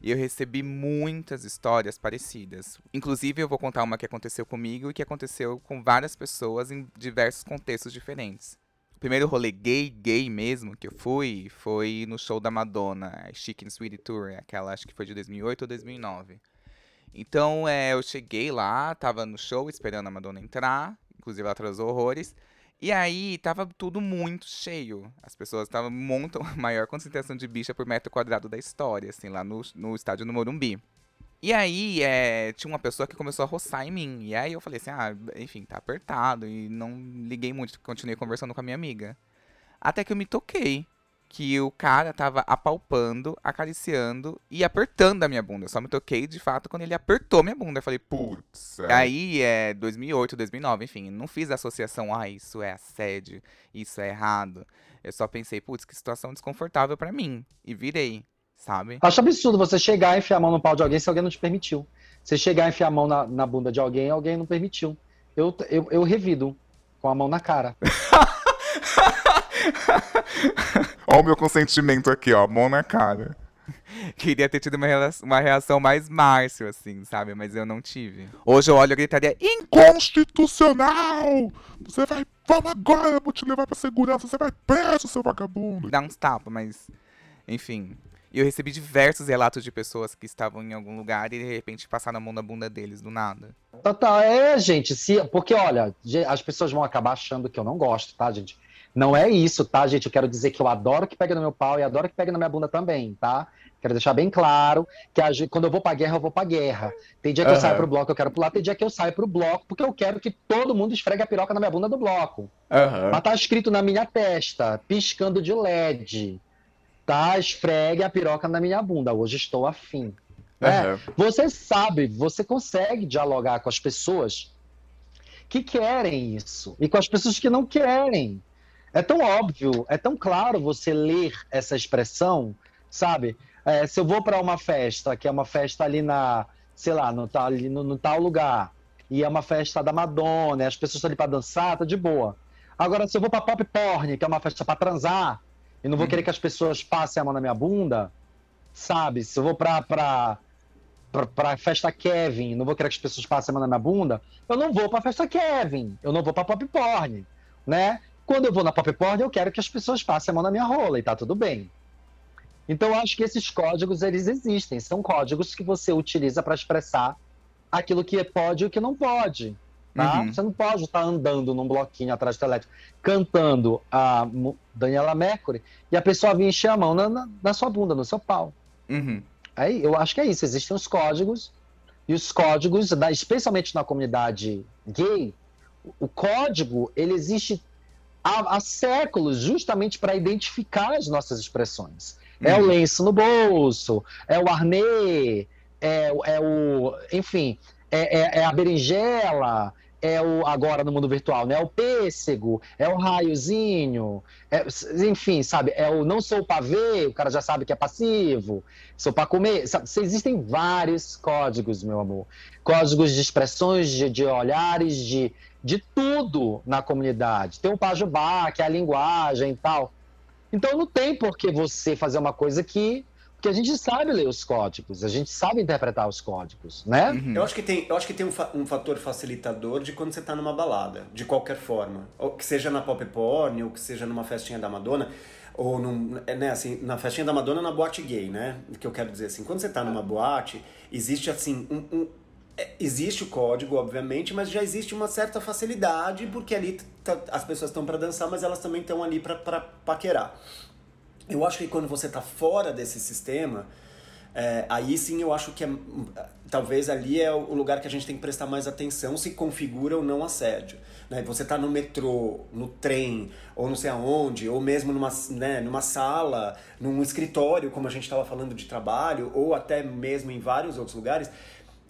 E eu recebi muitas histórias parecidas. Inclusive, eu vou contar uma que aconteceu comigo e que aconteceu com várias pessoas em diversos contextos diferentes. Primeiro rolê gay, gay mesmo, que eu fui, foi no show da Madonna, Chicken Sweetie Tour, aquela acho que foi de 2008 ou 2009. Então, é, eu cheguei lá, tava no show esperando a Madonna entrar, inclusive ela atrasou horrores. E aí tava tudo muito cheio. As pessoas estavam muito maior concentração de bicha por metro quadrado da história, assim, lá no, no estádio no Morumbi. E aí, é, tinha uma pessoa que começou a roçar em mim. E aí eu falei assim, ah, enfim, tá apertado. E não liguei muito, continuei conversando com a minha amiga. Até que eu me toquei que o cara tava apalpando, acariciando e apertando a minha bunda. Eu só me toquei de fato quando ele apertou minha bunda. Eu falei, putz. Aí é 2008, 2009, enfim, não fiz a associação, ah, isso é assédio, isso é errado. Eu só pensei, putz, que situação desconfortável para mim. E virei, sabe? Acho absurdo você chegar e enfiar a mão no pau de alguém se alguém não te permitiu. Você chegar e enfiar a mão na, na bunda de alguém alguém não permitiu. Eu, eu, eu revido com a mão na cara. Olha o meu consentimento aqui, ó, mão na cara. Queria ter tido uma, uma reação mais Márcio, assim, sabe? Mas eu não tive. Hoje eu olho e gritaria: Inconstitucional! Você vai. Vamos agora, eu vou te levar pra segurança, você vai preso, seu vagabundo! Dá uns tapas, mas. Enfim. E eu recebi diversos relatos de pessoas que estavam em algum lugar e de repente passaram a mão na bunda deles do nada. Tá, tá, é, gente, se, porque olha, as pessoas vão acabar achando que eu não gosto, tá, gente? Não é isso, tá, gente? Eu quero dizer que eu adoro que pegue no meu pau e adoro que pegue na minha bunda também, tá? Quero deixar bem claro que a, quando eu vou pra guerra, eu vou pra guerra. Tem dia que uhum. eu saio pro bloco, eu quero pular, tem dia que eu saio pro bloco, porque eu quero que todo mundo esfregue a piroca na minha bunda do bloco. Uhum. Mas tá escrito na minha testa, piscando de LED. Tá? Esfregue a piroca na minha bunda. Hoje estou afim. Né? Uhum. Você sabe, você consegue dialogar com as pessoas que querem isso e com as pessoas que não querem. É tão óbvio, é tão claro você ler essa expressão, sabe? É, se eu vou para uma festa, que é uma festa ali na, sei lá, no, ali no, no tal lugar, e é uma festa da Madonna, as pessoas estão ali para dançar, tá de boa. Agora, se eu vou para pop porn, que é uma festa para transar, e não vou hum. querer que as pessoas passem a mão na minha bunda, sabe? Se eu vou para pra, pra, pra festa Kevin, não vou querer que as pessoas passem a mão na minha bunda, eu não vou pra festa Kevin, eu não vou pra pop porn, né? Quando eu vou na pop porn, eu quero que as pessoas passem a mão na minha rola e tá tudo bem. Então eu acho que esses códigos eles existem, são códigos que você utiliza para expressar aquilo que pode e o que não pode. Tá? Uhum. Você não pode estar andando num bloquinho atrás do elétrico, cantando a Daniela Mercury e a pessoa vir encher a mão na, na, na sua bunda, no seu pau. Uhum. Aí eu acho que é isso. Existem os códigos e os códigos, especialmente na comunidade gay, o código ele existe há, há séculos justamente para identificar as nossas expressões. Uhum. É o uhum. lenço no bolso, é o arnê, é, é o. Enfim, é, é, é, a berinjela, é o agora no mundo virtual, né? É o pêssego, é o raiozinho, é, enfim, sabe? É o não sou ver, o cara já sabe que é passivo, sou para comer. Sabe? Existem vários códigos, meu amor, códigos de expressões, de, de olhares, de, de tudo na comunidade. Tem o pajubá, que é a linguagem e tal. Então não tem por que você fazer uma coisa que porque a gente sabe ler os códigos, a gente sabe interpretar os códigos, né? Uhum. Eu acho que tem, eu acho que tem um, fa um fator facilitador de quando você está numa balada, de qualquer forma. Ou que seja na pop porn, ou que seja numa festinha da Madonna, ou num, né, assim, na festinha da Madonna na boate gay, né? O que eu quero dizer assim, quando você está numa boate, existe assim um, um é, existe o código, obviamente, mas já existe uma certa facilidade, porque ali as pessoas estão para dançar, mas elas também estão ali para paquerar. Eu acho que quando você está fora desse sistema, é, aí sim eu acho que é, talvez ali é o lugar que a gente tem que prestar mais atenção se configura ou não assédio. Né? Você está no metrô, no trem, ou não sei aonde, ou mesmo numa, né, numa sala, num escritório, como a gente estava falando de trabalho, ou até mesmo em vários outros lugares,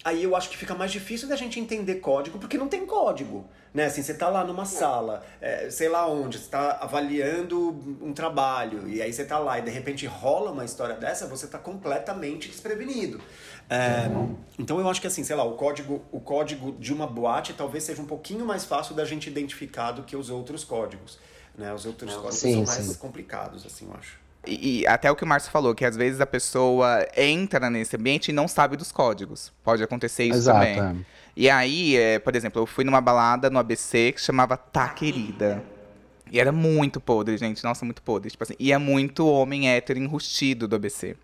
aí eu acho que fica mais difícil da gente entender código, porque não tem código. Né? Assim, você tá lá numa sala, é, sei lá onde, você tá avaliando um trabalho, e aí você tá lá e de repente rola uma história dessa, você tá completamente desprevenido. É, então eu acho que assim, sei lá, o código, o código de uma boate talvez seja um pouquinho mais fácil da gente identificar do que os outros códigos. Né? Os outros códigos sim, são mais sim. complicados, assim, eu acho. E, e até o que o Márcio falou, que às vezes a pessoa entra nesse ambiente e não sabe dos códigos. Pode acontecer isso Exato. também. é. E aí, é, por exemplo, eu fui numa balada no ABC que chamava Tá Querida. E era muito podre, gente. Nossa, muito podre. Tipo assim, e é muito homem hétero enrustido do ABC.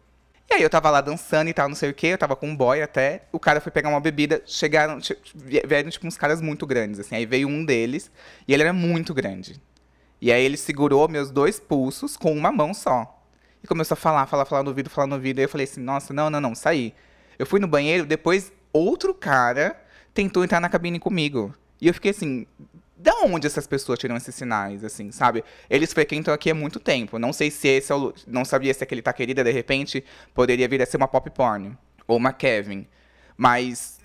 E aí eu tava lá dançando e tal, não sei o quê. Eu tava com um boy até. O cara foi pegar uma bebida. Chegaram, che- vieram tipo uns caras muito grandes, assim. Aí veio um deles e ele era muito grande. E aí ele segurou meus dois pulsos com uma mão só. E começou a falar, falar, falar no ouvido, falar no ouvido. Aí eu falei assim, nossa, não, não, não, saí. Eu fui no banheiro, depois outro cara tentou entrar na cabine comigo. E eu fiquei assim, da onde essas pessoas tiram esses sinais, assim, sabe? Eles frequentam aqui há muito tempo. Não sei se esse é o. Não sabia se aquele tá querida, de repente, poderia vir a ser uma pop porn. Ou uma Kevin. Mas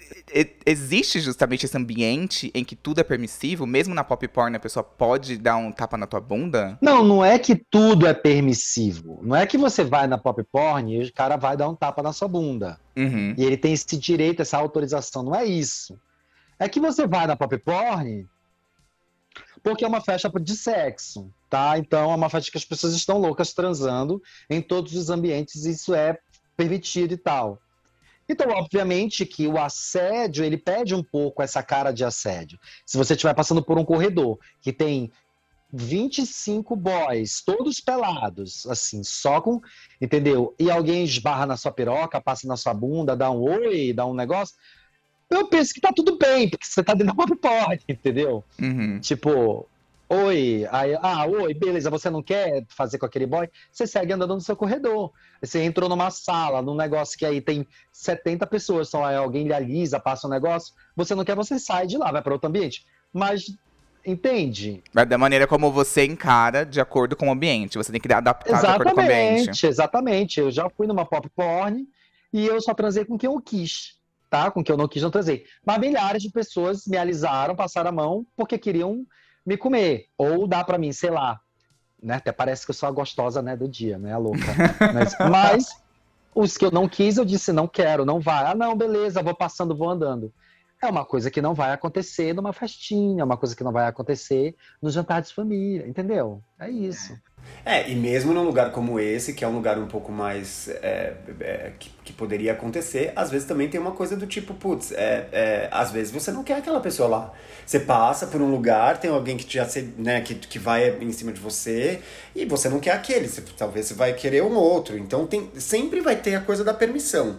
existe justamente esse ambiente em que tudo é permissivo, mesmo na pop porn a pessoa pode dar um tapa na tua bunda? Não, não é que tudo é permissivo. Não é que você vai na pop porn e o cara vai dar um tapa na sua bunda. Uhum. E ele tem esse direito, essa autorização. Não é isso. É que você vai na pop porn porque é uma festa de sexo, tá? Então é uma festa que as pessoas estão loucas transando em todos os ambientes, e isso é permitido e tal. Então, obviamente que o assédio, ele pede um pouco essa cara de assédio. Se você estiver passando por um corredor que tem 25 boys, todos pelados, assim, só com, entendeu? E alguém esbarra na sua piroca, passa na sua bunda, dá um oi, dá um negócio. Eu penso que tá tudo bem, porque você tá dentro da porn, entendeu? Uhum. Tipo, oi, aí, ah, oi, beleza, você não quer fazer com aquele boy? Você segue andando no seu corredor. Você entrou numa sala, num negócio que aí tem 70 pessoas, só aí alguém lhe alisa, passa um negócio, você não quer, você sai de lá, vai para outro ambiente. Mas, entende? Mas da maneira como você encara de acordo com o ambiente. Você tem que adaptar de acordo com o ambiente. Exatamente, exatamente. Eu já fui numa pop porn e eu só transei com quem eu quis, tá? Com quem eu não quis, não transei. Mas milhares de pessoas me alisaram, passaram a mão porque queriam me comer. Ou dar pra mim, sei lá, né? Até parece que eu sou a gostosa, né, do dia, né, a louca. mas, mas os que eu não quis, eu disse, não quero, não vai. Ah, não, beleza, vou passando, vou andando. É uma coisa que não vai acontecer numa festinha, é uma coisa que não vai acontecer no jantar de família, entendeu? É isso. É, e mesmo num lugar como esse, que é um lugar um pouco mais. é, é, que, que poderia acontecer, às vezes também tem uma coisa do tipo, putz, é, é, às vezes você não quer aquela pessoa lá. Você passa por um lugar, tem alguém que já né, que, que vai em cima de você, e você não quer aquele, você, talvez você vai querer um outro. Então tem, sempre vai ter a coisa da permissão.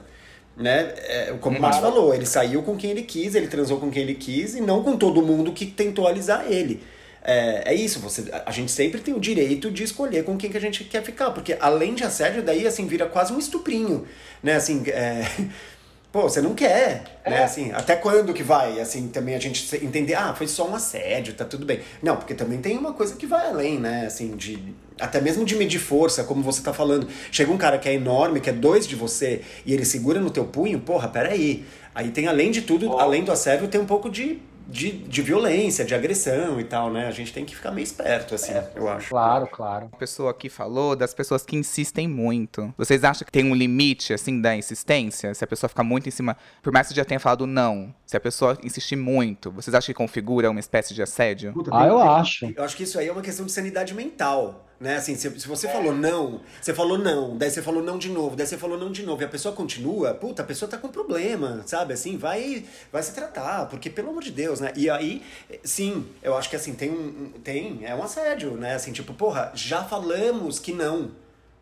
Né? É, como o Márcio falou, ele saiu com quem ele quis, ele transou com quem ele quis, e não com todo mundo que tentou alisar ele. É, é isso, você, a gente sempre tem o direito de escolher com quem que a gente quer ficar, porque além de assédio, daí assim, vira quase um estuprinho, né, assim, é, pô, você não quer, né, assim, até quando que vai, assim, também a gente entender, ah, foi só um assédio, tá tudo bem. Não, porque também tem uma coisa que vai além, né, assim, de, até mesmo de medir força, como você tá falando, chega um cara que é enorme, que é dois de você, e ele segura no teu punho, porra, peraí, aí tem além de tudo, além do assédio, tem um pouco de de, de violência, de agressão e tal, né? A gente tem que ficar meio esperto, assim, eu acho. Claro, claro. A pessoa aqui falou das pessoas que insistem muito. Vocês acham que tem um limite, assim, da insistência? Se a pessoa ficar muito em cima. Por mais que você já tenha falado não, se a pessoa insistir muito, vocês acham que configura uma espécie de assédio? Ah, eu acho. Eu acho que isso aí é uma questão de sanidade mental, né? Assim, se, se você falou não, você falou não, daí você falou não de novo, daí você falou não de novo, e a pessoa continua, puta, a pessoa tá com problema, sabe? Assim, vai, vai se tratar, porque pelo amor de Deus, né? E aí, sim, eu acho que assim, tem um. Tem, é um assédio, né? Assim, tipo, porra, já falamos que não.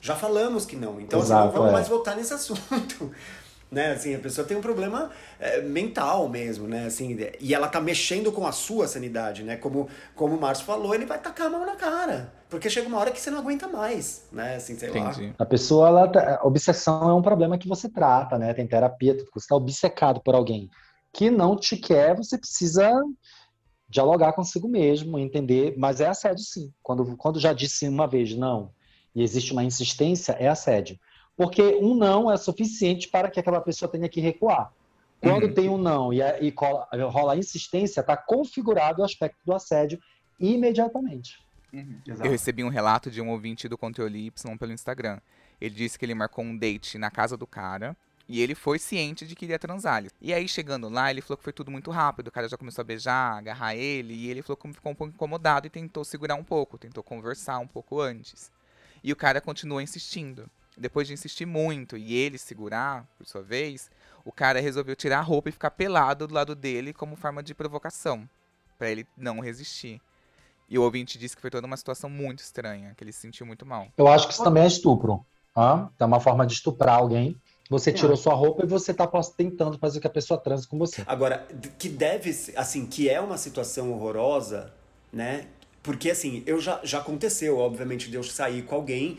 Já falamos que não. Então, assim, não Exato, vamos é. mais voltar nesse assunto. Né, assim, a pessoa tem um problema é, mental mesmo, né, assim, e ela tá mexendo com a sua sanidade, né, como, como o Márcio falou, ele vai tacar a mão na cara, porque chega uma hora que você não aguenta mais, né, assim, sei lá. Entendi. A pessoa, ela, tá- a obsessão é um problema que você trata, né? Tem terapia, você está obcecado por alguém que não te quer, você precisa dialogar consigo mesmo, entender, mas é assédio sim. Quando, quando já disse uma vez não e existe uma insistência, é assédio. Porque um não é suficiente para que aquela pessoa tenha que recuar. Quando Uhum. tem um não e, a- e cola- rola a insistência, está configurado o aspecto do assédio imediatamente. Eu recebi um relato de um ouvinte do Conteúdo Y pelo Instagram. Ele disse que ele marcou um date na casa do cara. E ele foi ciente de que iria transar. E aí, chegando lá, ele falou que foi tudo muito rápido. O cara já começou a beijar, agarrar ele. E ele falou que ficou um pouco incomodado e tentou segurar um pouco. Tentou conversar um pouco antes. E o cara continua insistindo. Depois de insistir muito e ele segurar, por sua vez, o cara resolveu tirar a roupa e ficar pelado do lado dele como forma de provocação, para ele não resistir. E o ouvinte disse que foi toda uma situação muito estranha, que ele se sentiu muito mal. Eu acho que isso também é estupro. Ah, é uma forma de estuprar alguém. Você tirou sua roupa e você está tentando fazer que a pessoa transe com você. Agora, que deve, assim, que é uma situação horrorosa, né? Porque, assim, eu já, já aconteceu, obviamente, de eu sair com alguém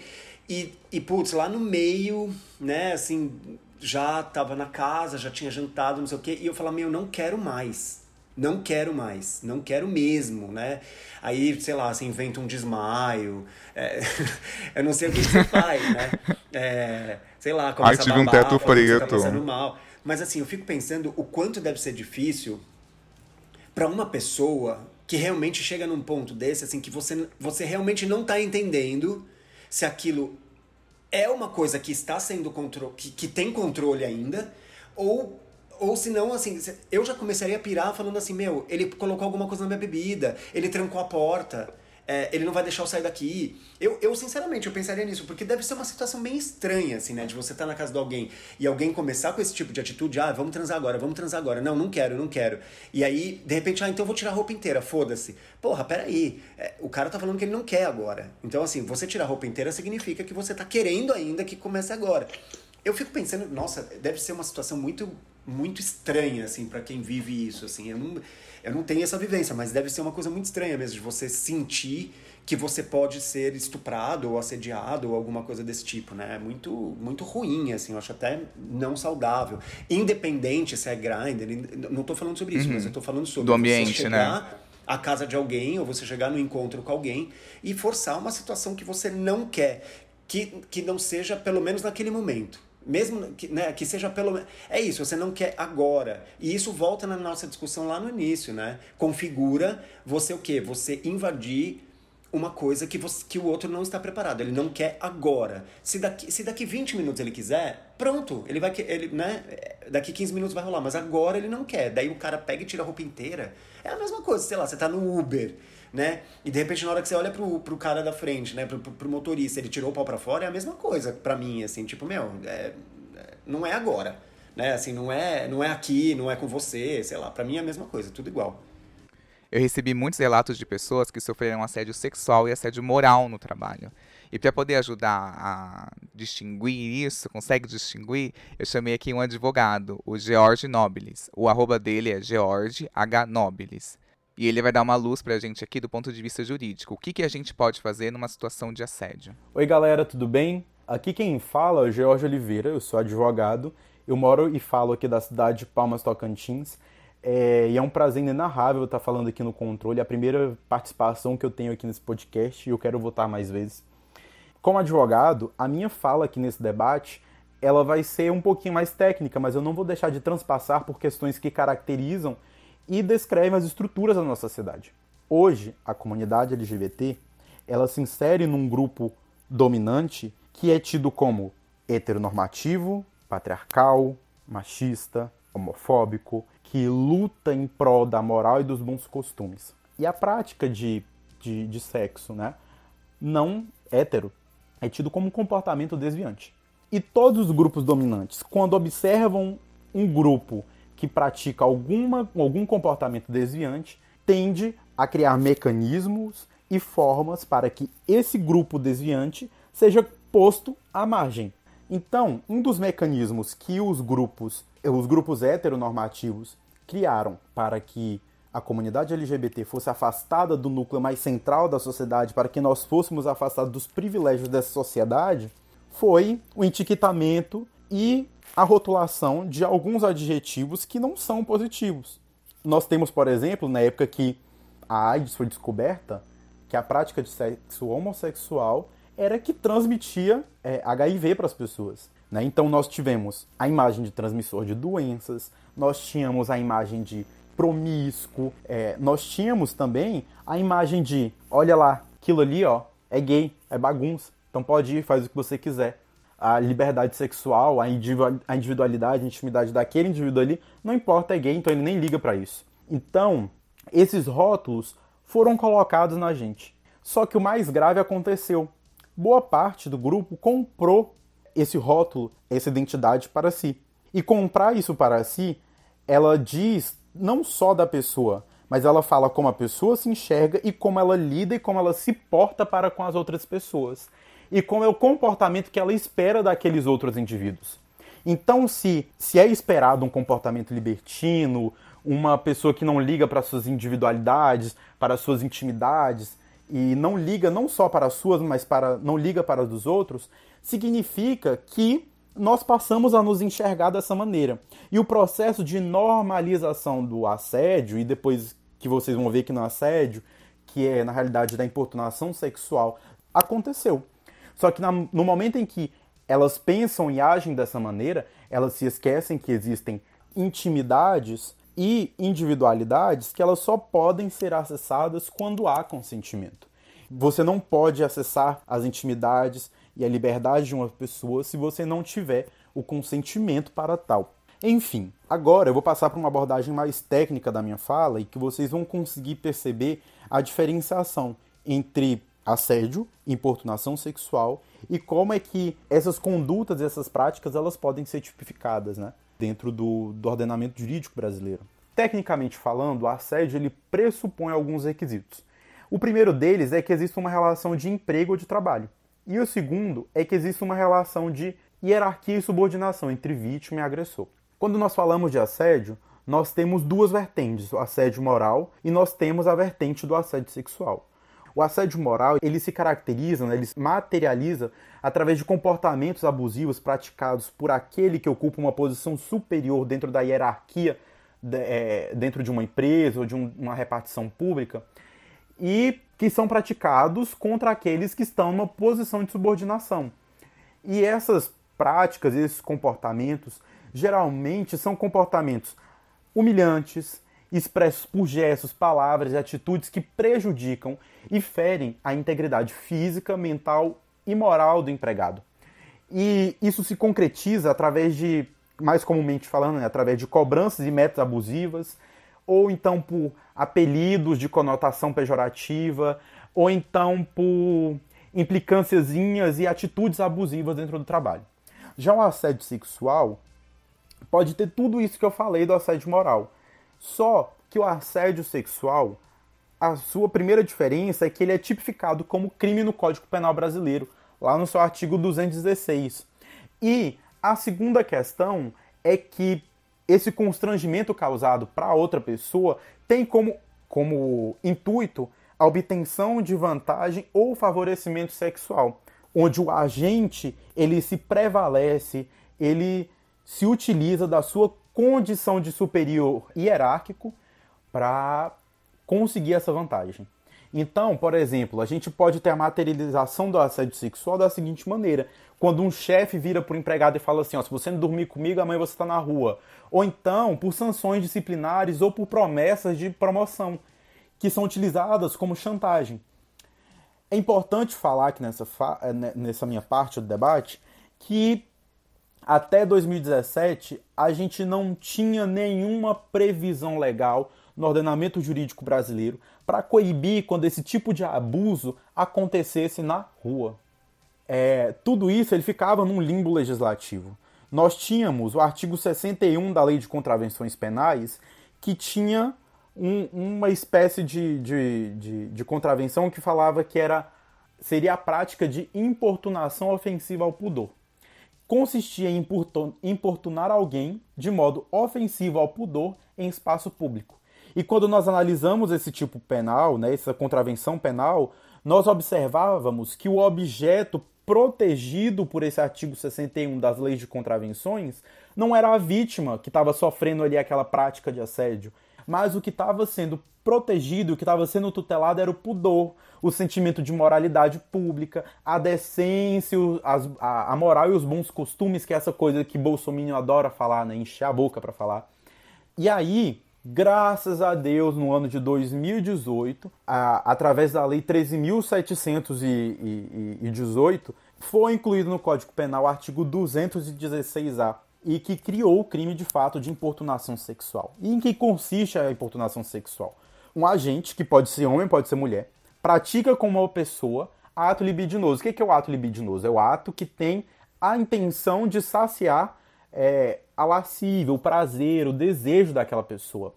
e, e, putz, lá no meio, né, assim, já tava na casa, já tinha jantado, não sei o quê, e eu falava, meu, não quero mais. Não quero mais, não quero mesmo, né? Aí, sei lá, você inventa um desmaio, é, eu não sei o que você faz, né? É, sei lá, começa Ai, tive a babar, um teto tá preto. passando mal. Mas assim, eu fico pensando o quanto deve ser difícil para uma pessoa que realmente chega num ponto desse, assim, que você, você realmente não tá entendendo se aquilo é uma coisa que está sendo controle, que, que tem controle ainda, ou ou se não, assim, eu já começaria a pirar falando assim, meu, ele colocou alguma coisa na minha bebida, ele trancou a porta, é, ele não vai deixar eu sair daqui. Eu, eu, sinceramente, eu pensaria nisso, porque deve ser uma situação bem estranha, assim, né? De você estar tá na casa de alguém e alguém começar com esse tipo de atitude, ah, vamos transar agora, vamos transar agora. Não, não quero, não quero. E aí, de repente, ah, então eu vou tirar a roupa inteira, foda-se. Porra, peraí, é, o cara tá falando que ele não quer agora. Então, assim, você tirar a roupa inteira significa que você tá querendo ainda que comece agora. Eu fico pensando, nossa, deve ser uma situação muito muito estranha, assim, para quem vive isso, assim. Eu não, eu não tenho essa vivência, mas deve ser uma coisa muito estranha mesmo, de você sentir que você pode ser estuprado ou assediado ou alguma coisa desse tipo, né? É muito, muito ruim, assim, eu acho até não saudável. Independente se é grinder, não tô falando sobre isso, uhum. mas eu tô falando sobre Do ambiente, você chegar né? à casa de alguém ou você chegar no encontro com alguém e forçar uma situação que você não quer, que, que não seja pelo menos naquele momento. Mesmo que, né, que seja pelo É isso, você não quer agora. E isso volta na nossa discussão lá no início, né? Configura você o quê? Você invadir uma coisa que, você, que o outro não está preparado. Ele não quer agora. Se daqui, se daqui 20 minutos ele quiser, pronto. Ele vai. Ele, né, daqui 15 minutos vai rolar. Mas agora ele não quer. Daí o cara pega e tira a roupa inteira. É a mesma coisa, sei lá, você tá no Uber né? E de repente, na hora que você olha pro, pro cara da frente, né? Pro, pro, pro motorista, ele tirou o pau pra fora, é a mesma coisa para mim, assim, tipo, meu, é, é, não é agora, né? Assim, não é, não é aqui, não é com você, sei lá, para mim é a mesma coisa, tudo igual. Eu recebi muitos relatos de pessoas que sofreram assédio sexual e assédio moral no trabalho. E para poder ajudar a distinguir isso, consegue distinguir, eu chamei aqui um advogado, o George Nobilis. O arroba dele é George H. Nobilis. E ele vai dar uma luz pra gente aqui do ponto de vista jurídico. O que, que a gente pode fazer numa situação de assédio? Oi, galera, tudo bem? Aqui quem fala é o George Oliveira, eu sou advogado. Eu moro e falo aqui da cidade de Palmas Tocantins. É, e é um prazer inenarrável estar falando aqui no controle. É a primeira participação que eu tenho aqui nesse podcast e eu quero votar mais vezes. Como advogado, a minha fala aqui nesse debate ela vai ser um pouquinho mais técnica, mas eu não vou deixar de transpassar por questões que caracterizam e descrevem as estruturas da nossa sociedade. Hoje, a comunidade LGBT ela se insere num grupo dominante que é tido como heteronormativo, patriarcal, machista, homofóbico, que luta em prol da moral e dos bons costumes. E a prática de, de, de sexo né, não hétero é tido como um comportamento desviante. E todos os grupos dominantes, quando observam um grupo que pratica alguma, algum comportamento desviante tende a criar mecanismos e formas para que esse grupo desviante seja posto à margem. Então, um dos mecanismos que os grupos, os grupos heteronormativos criaram para que a comunidade LGBT fosse afastada do núcleo mais central da sociedade, para que nós fôssemos afastados dos privilégios dessa sociedade, foi o etiquetamento e a rotulação de alguns adjetivos que não são positivos. Nós temos, por exemplo, na época que a AIDS foi descoberta, que a prática de sexo homossexual era que transmitia é, HIV para as pessoas. Né? Então nós tivemos a imagem de transmissor de doenças, nós tínhamos a imagem de promíscuo, é, nós tínhamos também a imagem de, olha lá, aquilo ali ó, é gay, é bagunça, então pode ir, faz o que você quiser a liberdade sexual, a individualidade, a intimidade daquele indivíduo ali, não importa, é gay, então ele nem liga para isso. Então, esses rótulos foram colocados na gente. Só que o mais grave aconteceu. boa parte do grupo comprou esse rótulo, essa identidade para si. E comprar isso para si, ela diz não só da pessoa, mas ela fala como a pessoa se enxerga e como ela lida e como ela se porta para com as outras pessoas. E como é o comportamento que ela espera daqueles outros indivíduos. Então, se, se é esperado um comportamento libertino, uma pessoa que não liga para suas individualidades, para suas intimidades, e não liga não só para as suas, mas para não liga para as dos outros, significa que nós passamos a nos enxergar dessa maneira. E o processo de normalização do assédio, e depois que vocês vão ver que no assédio, que é na realidade da importunação sexual, aconteceu. Só que no momento em que elas pensam e agem dessa maneira, elas se esquecem que existem intimidades e individualidades que elas só podem ser acessadas quando há consentimento. Você não pode acessar as intimidades e a liberdade de uma pessoa se você não tiver o consentimento para tal. Enfim, agora eu vou passar para uma abordagem mais técnica da minha fala e que vocês vão conseguir perceber a diferenciação entre assédio, importunação sexual e como é que essas condutas, essas práticas, elas podem ser tipificadas, né? dentro do, do ordenamento jurídico brasileiro. Tecnicamente falando, o assédio ele pressupõe alguns requisitos. O primeiro deles é que existe uma relação de emprego ou de trabalho. E o segundo é que existe uma relação de hierarquia e subordinação entre vítima e agressor. Quando nós falamos de assédio, nós temos duas vertentes, o assédio moral e nós temos a vertente do assédio sexual. O assédio moral, ele se caracteriza, né, ele se materializa através de comportamentos abusivos praticados por aquele que ocupa uma posição superior dentro da hierarquia de, é, dentro de uma empresa ou de um, uma repartição pública e que são praticados contra aqueles que estão numa posição de subordinação. E essas práticas, esses comportamentos, geralmente são comportamentos humilhantes, expressos por gestos, palavras e atitudes que prejudicam e ferem a integridade física, mental e moral do empregado. E isso se concretiza através de, mais comumente falando, né, através de cobranças e metas abusivas, ou então por apelidos de conotação pejorativa, ou então por implicânciazinhas e atitudes abusivas dentro do trabalho. Já o assédio sexual pode ter tudo isso que eu falei do assédio moral, só que o assédio sexual, a sua primeira diferença é que ele é tipificado como crime no Código Penal Brasileiro, lá no seu artigo 216. E a segunda questão é que esse constrangimento causado para outra pessoa tem como, como intuito a obtenção de vantagem ou favorecimento sexual, onde o agente ele se prevalece, ele se utiliza da sua condição de superior hierárquico para conseguir essa vantagem. Então, por exemplo, a gente pode ter a materialização do assédio sexual da seguinte maneira: quando um chefe vira para o empregado e fala assim, ó, se você não dormir comigo, amanhã você está na rua. Ou então por sanções disciplinares ou por promessas de promoção, que são utilizadas como chantagem. É importante falar aqui nessa, eh, nessa minha parte do debate que até 2017, a gente não tinha nenhuma previsão legal no ordenamento jurídico brasileiro para coibir quando esse tipo de abuso acontecesse na rua. É, tudo isso ele ficava num limbo legislativo. Nós tínhamos o artigo 61 da Lei de Contravenções Penais, que tinha um, uma espécie de, de, de, de contravenção que falava que era seria a prática de importunação ofensiva ao pudor consistia em importunar alguém de modo ofensivo ao pudor em espaço público. E quando nós analisamos esse tipo penal, né, essa contravenção penal, nós observávamos que o objeto protegido por esse artigo 61 das leis de contravenções não era a vítima que estava sofrendo ali aquela prática de assédio, mas o que estava sendo protegido, o que estava sendo tutelado era o pudor, o sentimento de moralidade pública, a decência, a, a moral e os bons costumes, que é essa coisa que Bolsonaro adora falar, né? encher a boca para falar. E aí, graças a Deus, no ano de 2018, a, através da Lei 13.718, foi incluído no Código Penal o artigo 216A, e que criou o crime de fato de importunação sexual. E em que consiste a importunação sexual? Um agente, que pode ser homem, pode ser mulher, pratica com uma pessoa ato libidinoso. O que é o ato libidinoso? É o ato que tem a intenção de saciar é, a lascívia, o prazer, o desejo daquela pessoa.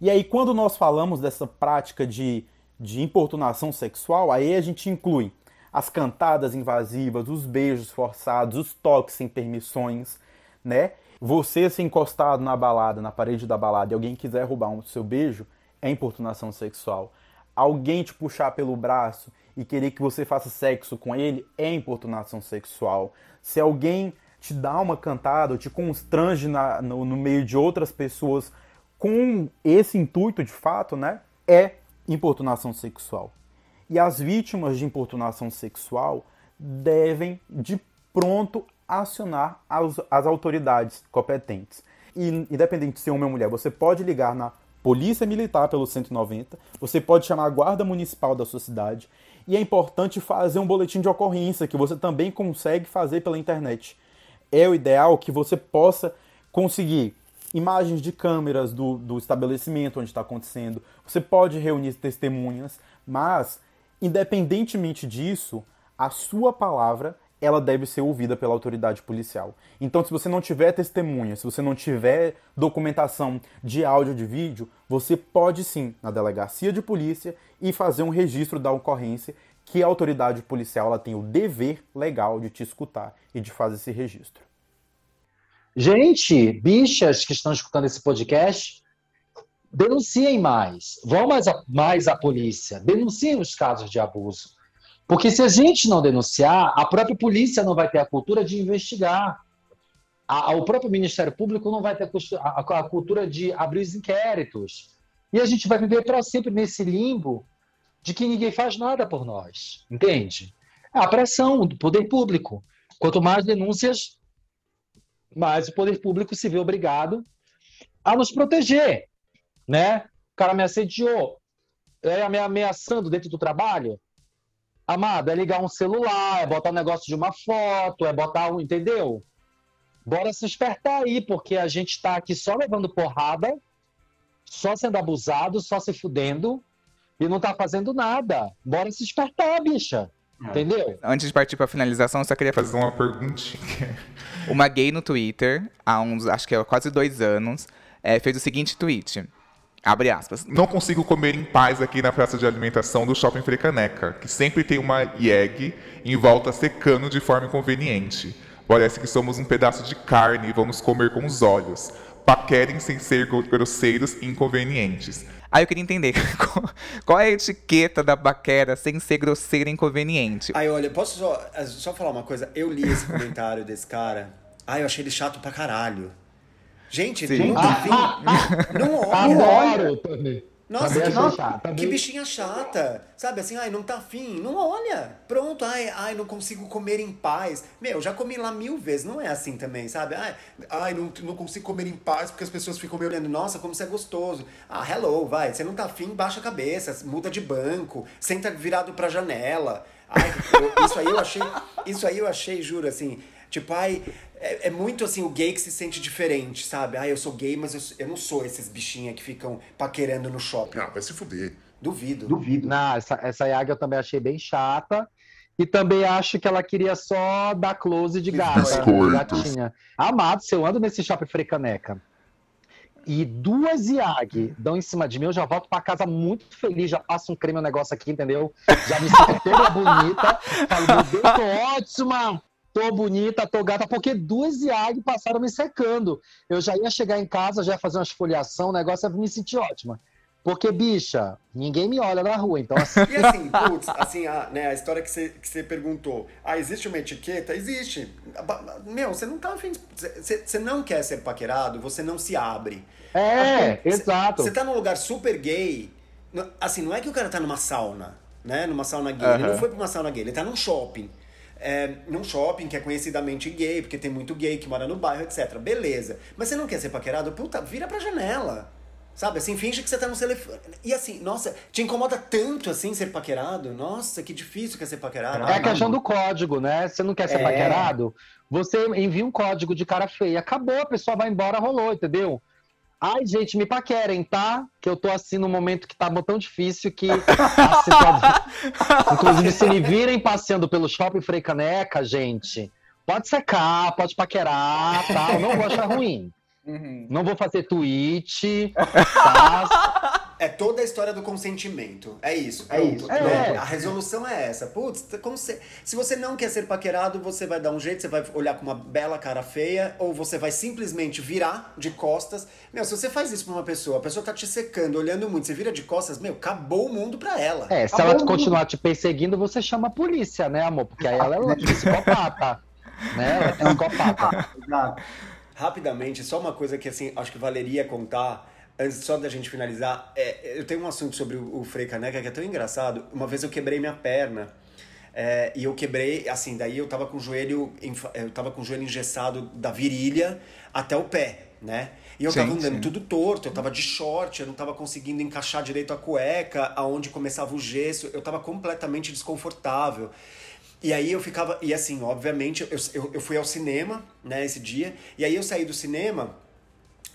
E aí, quando nós falamos dessa prática de, de importunação sexual, aí a gente inclui as cantadas invasivas, os beijos forçados, os toques sem permissões, né? Você se encostado na balada, na parede da balada, e alguém quiser roubar um seu beijo, é importunação sexual. Alguém te puxar pelo braço e querer que você faça sexo com ele é importunação sexual. Se alguém te dá uma cantada ou te constrange na, no, no meio de outras pessoas com esse intuito de fato, né, é importunação sexual. E as vítimas de importunação sexual devem de pronto acionar as, as autoridades competentes. E, independente de ser homem ou mulher, você pode ligar na Polícia Militar pelo 190, você pode chamar a Guarda Municipal da sua cidade, e é importante fazer um boletim de ocorrência que você também consegue fazer pela internet. É o ideal que você possa conseguir imagens de câmeras do, do estabelecimento onde está acontecendo, você pode reunir testemunhas, mas, independentemente disso, a sua palavra ela deve ser ouvida pela autoridade policial. Então, se você não tiver testemunha, se você não tiver documentação de áudio de vídeo, você pode sim, na delegacia de polícia, e fazer um registro da ocorrência que a autoridade policial ela tem o dever legal de te escutar e de fazer esse registro. Gente, bichas que estão escutando esse podcast, denunciem mais. Vão mais a, mais à polícia. Denunciem os casos de abuso. Porque se a gente não denunciar, a própria polícia não vai ter a cultura de investigar. A, a, o próprio Ministério Público não vai ter a, a, cultura de abrir os inquéritos. E a gente vai viver para sempre nesse limbo de que ninguém faz nada por nós. Entende? É a pressão do poder público. Quanto mais denúncias, mas o poder público se vê obrigado a nos proteger, né? O cara me assediou, é me ameaçando dentro do trabalho. Amado, é ligar um celular, é botar um negócio de uma foto, é botar um, entendeu? Bora se espertar aí, porque a gente tá aqui só levando porrada, só sendo abusado, só se fudendo e não tá fazendo nada. Bora se espertar, bicha. É. Entendeu? Antes de partir para finalização, eu só queria fazer uma perguntinha. Uma gay no Twitter, há uns, acho que é quase dois anos, é, fez o seguinte tweet. Abre aspas. Não consigo comer em paz aqui na praça de alimentação do Shopping Frecaneca, que sempre tem uma IEG em volta secando de forma inconveniente. Parece que somos um pedaço de carne e vamos comer com os olhos. Paquerem sem ser grosseiros e inconvenientes. Aí eu queria entender qual é a etiqueta da baquera sem ser grosseira e inconveniente. Aí, olha, posso só, só falar uma coisa? Eu li esse comentário desse cara. Ai, eu achei ele chato pra caralho. Gente, Sim. não, ah, não, não olha. Nossa, que, nossa que bichinha chata. Sabe assim, ai, não tá afim. Não olha. Pronto, ai, ai, não consigo comer em paz. Meu, já comi lá mil vezes. Não é assim também, sabe? Ai, ai não, não consigo comer em paz porque as pessoas ficam me olhando. Nossa, como você é gostoso. Ah, hello, vai. Você não tá afim, baixa a cabeça, muda de banco, senta virado pra janela. Ai, eu, isso aí eu achei. Isso aí eu achei, juro, assim. Tipo, ai, é, é, muito assim o gay que se sente diferente, sabe? Ah, eu sou gay, mas eu, eu não sou esses bichinhos que ficam paquerando no shopping. Ah, vai se fuder. Duvido. Duvido. Não, essa, essa Yaga eu também achei bem chata. E também acho que ela queria só dar close de gata, gatinha. Amado, se eu ando nesse shopping frecaneca e duas IAG dão em cima de mim, eu já volto para casa muito feliz, já passo um creme, um negócio aqui, entendeu? Já me sinto toda bonita. Falo, meu Deus, tô ótima! Tô bonita, tô gata, porque duas IAG passaram me secando. Eu já ia chegar em casa, já ia fazer uma esfoliação, o negócio ia me sentir ótima. Porque, bicha, ninguém me olha na rua, então assim... E assim, putz, assim, a, né, a história que você, que você perguntou, ah, existe uma etiqueta? Existe. Meu, você não tá afim, você, você não quer ser paquerado, você não se abre. É, exato. Você tá num lugar super gay, assim, não é que o cara tá numa sauna, né, numa sauna gay, uhum. ele não foi pra uma sauna gay, ele tá num shopping é, num shopping que é conhecidamente gay, porque tem muito gay que mora no bairro, etc. Beleza. Mas você não quer ser paquerado? Puta, vira pra janela. Sabe, assim, finge que você tá no telefone. E assim, nossa, te incomoda tanto assim ser paquerado? Nossa, que difícil que é ser paquerado. É a questão do código, né? Você não quer ser é. paquerado? Você envia um código de cara feia. Acabou, a pessoa vai embora, rolou, entendeu? Ai, gente, me paquerem, tá? Que eu tô assim num momento que tá tão difícil que. Inclusive, se me virem passeando pelo shopping Frei Caneca, gente, pode secar, pode paquerar, tá? Eu não vou achar ruim. Uhum. Não vou fazer tweet, tá? É toda a história do consentimento. É isso. É isso. É. A resolução é essa. Putz, se você não quer ser paquerado, você vai dar um jeito, você vai olhar com uma bela cara feia, ou você vai simplesmente virar de costas. Meu, se você faz isso pra uma pessoa, a pessoa tá te secando, olhando muito, você vira de costas, meu, acabou o mundo pra ela. É, se ela continuar te perseguindo, você chama a polícia, né, amor? Porque aí ela é psicopata. né? Ela é psicopata. Rapidamente, só uma coisa que assim, acho que valeria contar antes só da gente finalizar, é, eu tenho um assunto sobre o, o Frei Caneca que é tão engraçado. Uma vez eu quebrei minha perna. É, e eu quebrei, assim, daí eu tava com o joelho, eu tava com o joelho engessado da virilha até o pé, né? E eu sim, tava andando sim. tudo torto, eu tava de short, eu não tava conseguindo encaixar direito a cueca, aonde começava o gesso, eu tava completamente desconfortável. E aí eu ficava, e assim, obviamente, eu, eu, eu fui ao cinema, né, esse dia, e aí eu saí do cinema,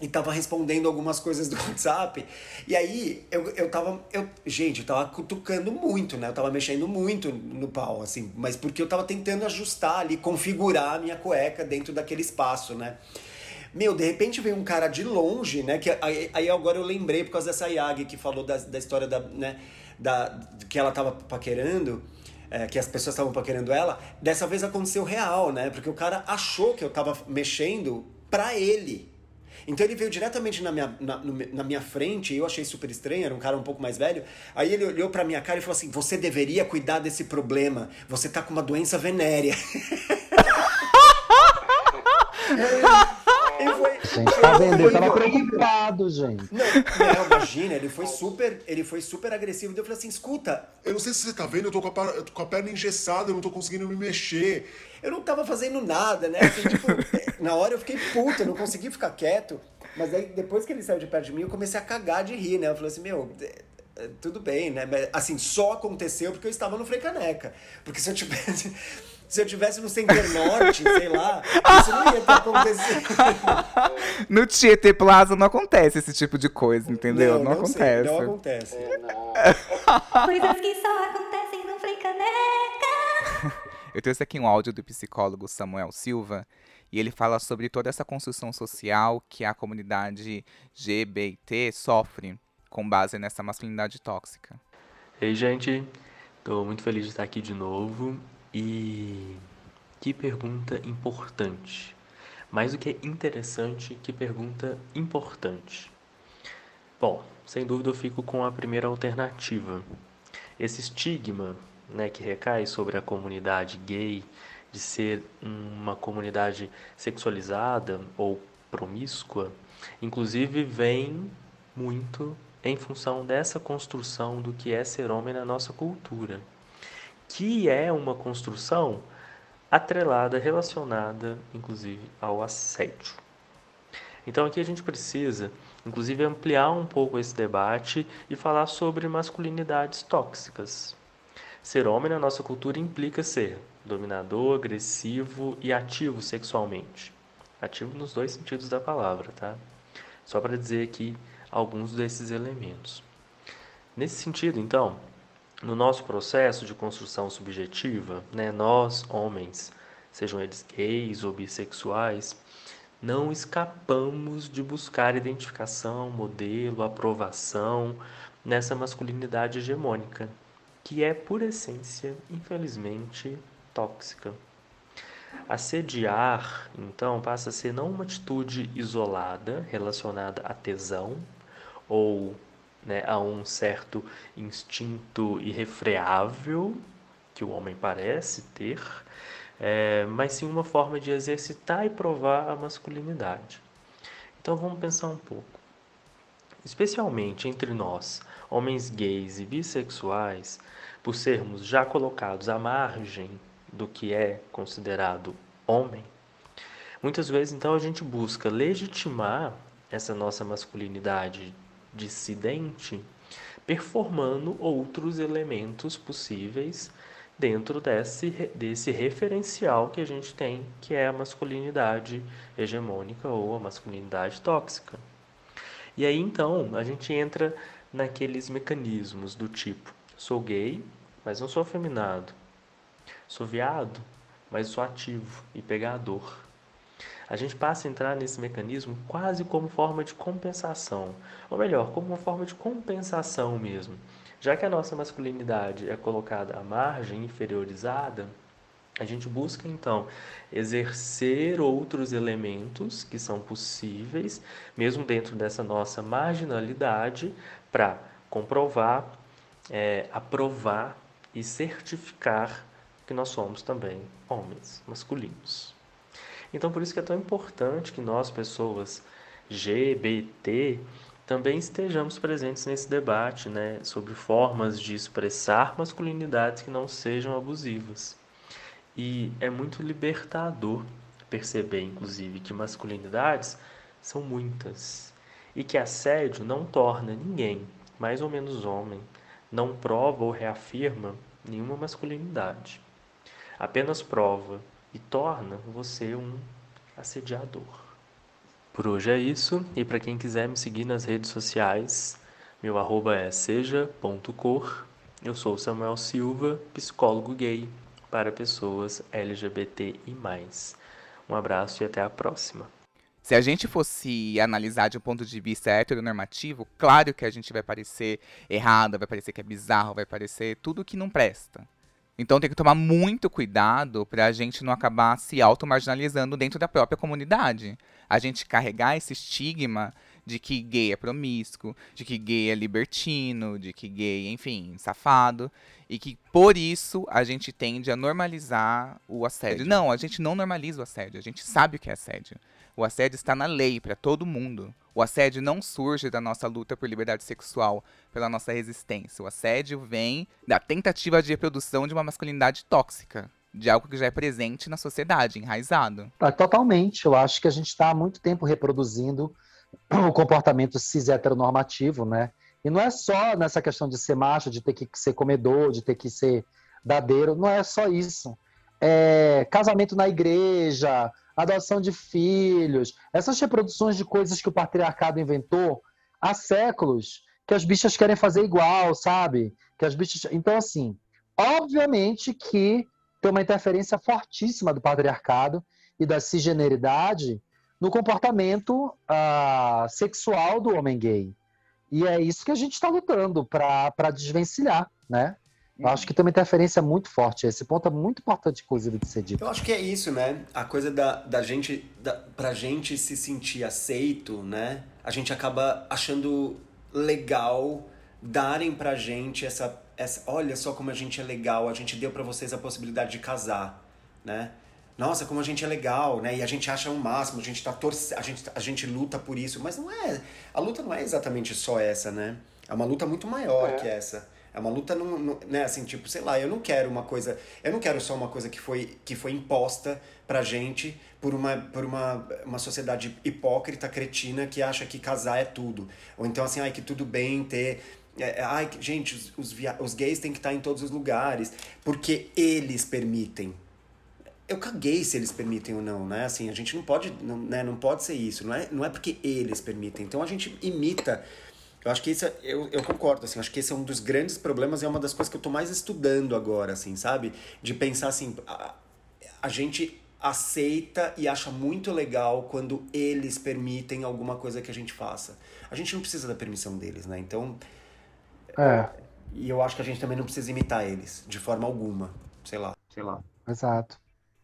e tava respondendo algumas coisas do WhatsApp. E aí eu, eu tava. Eu, gente, eu tava cutucando muito, né? Eu tava mexendo muito no pau, assim, mas porque eu tava tentando ajustar ali, configurar a minha cueca dentro daquele espaço, né? Meu, de repente veio um cara de longe, né? Que aí, aí agora eu lembrei por causa dessa Yagi que falou da, da história da, né, da, que ela tava paquerando. É, que as pessoas estavam paquerando ela, dessa vez aconteceu real, né? Porque o cara achou que eu tava mexendo pra ele. Então ele veio diretamente na minha, na, na minha frente, e eu achei super estranho, era um cara um pouco mais velho. Aí ele olhou pra minha cara e falou assim: Você deveria cuidar desse problema, você tá com uma doença venérea. Gente, tá vendo? Ele tava preocupado, gente. Não, não, imagina, ele foi super, ele foi super agressivo. Eu falei assim, escuta. Eu não sei se você tá vendo, eu tô com a, eu tô com a perna engessada, eu não tô conseguindo me mexer. Eu não tava fazendo nada, né? Assim, tipo, na hora eu fiquei puto, eu não consegui ficar quieto. Mas aí, depois que ele saiu de perto de mim, eu comecei a cagar de rir, né? Eu falei assim, meu, é, é, tudo bem, né? Mas, assim, só aconteceu porque eu estava no Frei Caneca. Porque se eu tivesse se eu tivesse no Center Norte, sei lá, isso não ia ter acontecido. No Tietê Plaza não acontece esse tipo de coisa, entendeu? Não, não, não acontece. Sei, não acontece. É, não. Coisas que só acontecem no Frei Caneca. Eu trouxe aqui um áudio do psicólogo Samuel Silva e ele fala sobre toda essa construção social que a comunidade GBT sofre com base nessa masculinidade tóxica. Ei, gente, estou muito feliz de estar aqui de novo e que pergunta importante. Mais do que interessante, que pergunta importante. Bom, sem dúvida eu fico com a primeira alternativa. Esse estigma né, que recai sobre a comunidade gay de ser uma comunidade sexualizada ou promíscua, inclusive vem muito em função dessa construção do que é ser homem na nossa cultura que é uma construção atrelada, relacionada, inclusive, ao assédio. Então aqui a gente precisa, inclusive, ampliar um pouco esse debate e falar sobre masculinidades tóxicas. Ser homem na nossa cultura implica ser dominador, agressivo e ativo sexualmente. Ativo nos dois sentidos da palavra, tá? Só para dizer aqui alguns desses elementos. Nesse sentido, então, no nosso processo de construção subjetiva, né, nós, homens, sejam eles gays ou bissexuais, não escapamos de buscar identificação, modelo, aprovação nessa masculinidade hegemônica, que é, por essência, infelizmente, tóxica. Assediar, então, passa a ser não uma atitude isolada relacionada a tesão ou né, a um certo instinto irrefreável que o homem parece ter, é, mas sim uma forma de exercitar e provar a masculinidade. Então vamos pensar um pouco. Especialmente entre nós, homens gays e bissexuais, por sermos já colocados à margem do que é considerado homem, muitas vezes então a gente busca legitimar essa nossa masculinidade dissidente, performando outros elementos possíveis dentro desse, desse referencial que a gente tem, que é a masculinidade hegemônica ou a masculinidade tóxica. E aí então a gente entra naqueles mecanismos do tipo: sou gay, mas não sou afeminado. Sou viado, mas sou ativo e pegador. A gente passa a entrar nesse mecanismo quase como forma de compensação, ou melhor, como uma forma de compensação mesmo. Já que a nossa masculinidade é colocada à margem, inferiorizada, a gente busca então exercer outros elementos que são possíveis, mesmo dentro dessa nossa marginalidade, para comprovar, é, aprovar e certificar que nós somos também homens masculinos. Então, por isso que é tão importante que nós, pessoas GBT, também estejamos presentes nesse debate né, sobre formas de expressar masculinidades que não sejam abusivas. E é muito libertador perceber, inclusive, que masculinidades são muitas e que assédio não torna ninguém mais ou menos homem, não prova ou reafirma nenhuma masculinidade. Apenas prova e torna você um assediador. Por hoje é isso, e para quem quiser me seguir nas redes sociais, meu arroba é seja.cor. Eu sou Samuel Silva, psicólogo gay para pessoas LGBT e mais. Um abraço e até a próxima. Se a gente fosse analisar de um ponto de vista heteronormativo, claro que a gente vai parecer errado, vai parecer que é bizarro, vai parecer tudo que não presta. Então tem que tomar muito cuidado para a gente não acabar se auto-marginalizando dentro da própria comunidade. A gente carregar esse estigma de que gay é promíscuo, de que gay é libertino, de que gay, enfim, safado, e que por isso a gente tende a normalizar o assédio. Não, a gente não normaliza o assédio, a gente sabe o que é assédio. O assédio está na lei para todo mundo. O assédio não surge da nossa luta por liberdade sexual, pela nossa resistência. O assédio vem da tentativa de reprodução de uma masculinidade tóxica, de algo que já é presente na sociedade, enraizado. Ah, totalmente. Eu acho que a gente está há muito tempo reproduzindo o comportamento cis heteronormativo, né? E não é só nessa questão de ser macho, de ter que ser comedor, de ter que ser dadeiro, não é só isso. É casamento na igreja, adoção de filhos, essas reproduções de coisas que o patriarcado inventou há séculos, que as bichas querem fazer igual, sabe? Que as bichas. Então, assim, obviamente que tem uma interferência fortíssima do patriarcado e da cisgeneridade no comportamento uh, sexual do homem gay. E é isso que a gente está lutando para desvencilhar, né? Eu acho que tem uma interferência muito forte. Esse ponto é muito importante, inclusive, de ser dito. Eu acho que é isso, né? A coisa da, da gente, da, pra gente se sentir aceito, né? A gente acaba achando legal darem pra gente essa, essa. Olha só como a gente é legal, a gente deu para vocês a possibilidade de casar, né? nossa, como a gente é legal, né? E a gente acha o um máximo, a gente tá torce... a gente, a gente luta por isso, mas não é, a luta não é exatamente só essa, né? É uma luta muito maior é. que essa. É uma luta, não, não, né, assim, tipo, sei lá, eu não quero uma coisa, eu não quero só uma coisa que foi, que foi imposta pra gente por uma, por uma, uma sociedade hipócrita, cretina, que acha que casar é tudo. Ou então, assim, ai, que tudo bem ter é, é ai, gente, os, os, via... os gays têm que estar em todos os lugares, porque eles permitem eu caguei se eles permitem ou não, né? Assim, a gente não pode, não, né? não pode ser isso, não é, não é porque eles permitem. Então a gente imita. Eu acho que isso, é, eu, eu concordo, assim, acho que esse é um dos grandes problemas e é uma das coisas que eu tô mais estudando agora, assim, sabe? De pensar assim, a, a gente aceita e acha muito legal quando eles permitem alguma coisa que a gente faça. A gente não precisa da permissão deles, né? Então. É. E eu acho que a gente também não precisa imitar eles, de forma alguma. Sei lá. Sei lá. Exato.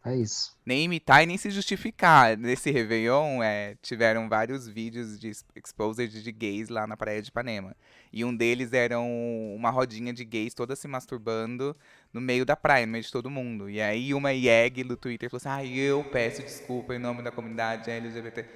É isso. Nem imitar e nem se justificar. Nesse Réveillon, é, tiveram vários vídeos de exposed de gays lá na Praia de Ipanema. E um deles era um, uma rodinha de gays todas se masturbando no meio da praia, no meio de todo mundo. E aí uma IEG no Twitter falou assim, ah, eu peço desculpa em nome da comunidade LGBT.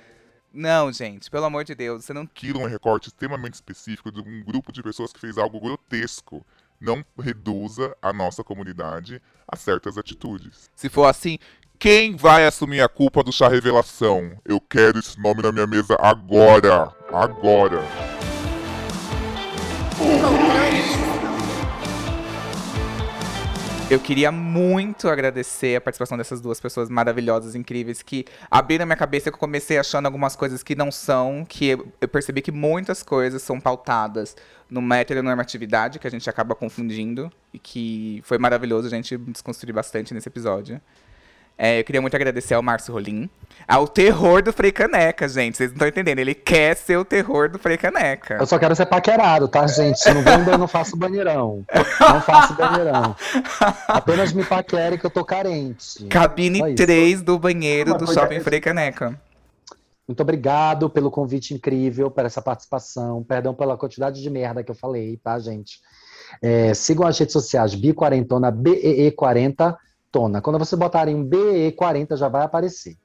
Não, gente, pelo amor de Deus, você não... É um recorte extremamente específico de um grupo de pessoas que fez algo grotesco não reduza a nossa comunidade a certas atitudes. Se for assim, quem vai assumir a culpa do chá revelação? Eu quero esse nome na minha mesa agora. Agora. Eu queria muito agradecer a participação dessas duas pessoas maravilhosas, incríveis, que abriram minha cabeça que eu comecei achando algumas coisas que não são, que eu- percebi que muitas coisas são pautadas numa heteronormatividade que a gente acaba confundindo e que foi maravilhoso a gente desconstruir bastante nesse episódio. É, eu queria muito agradecer ao Márcio Rolim, ao terror do Frei Caneca, gente. Vocês não estão entendendo. Ele quer ser o terror do Frei Caneca. Eu só quero ser paquerado, tá, gente? Se não vem, eu não faço banheirão. Não faço banheirão. Apenas me paquere que eu tô carente. Cabine Só isso. 3 do banheiro do Shopping Frei Caneca. Muito obrigado pelo convite incrível, por essa participação. Perdão pela quantidade de merda que eu falei, tá, gente? É, sigam as redes sociais Bi40, BEE40 Tona. Quando vocês botarem um BE40 já vai aparecer.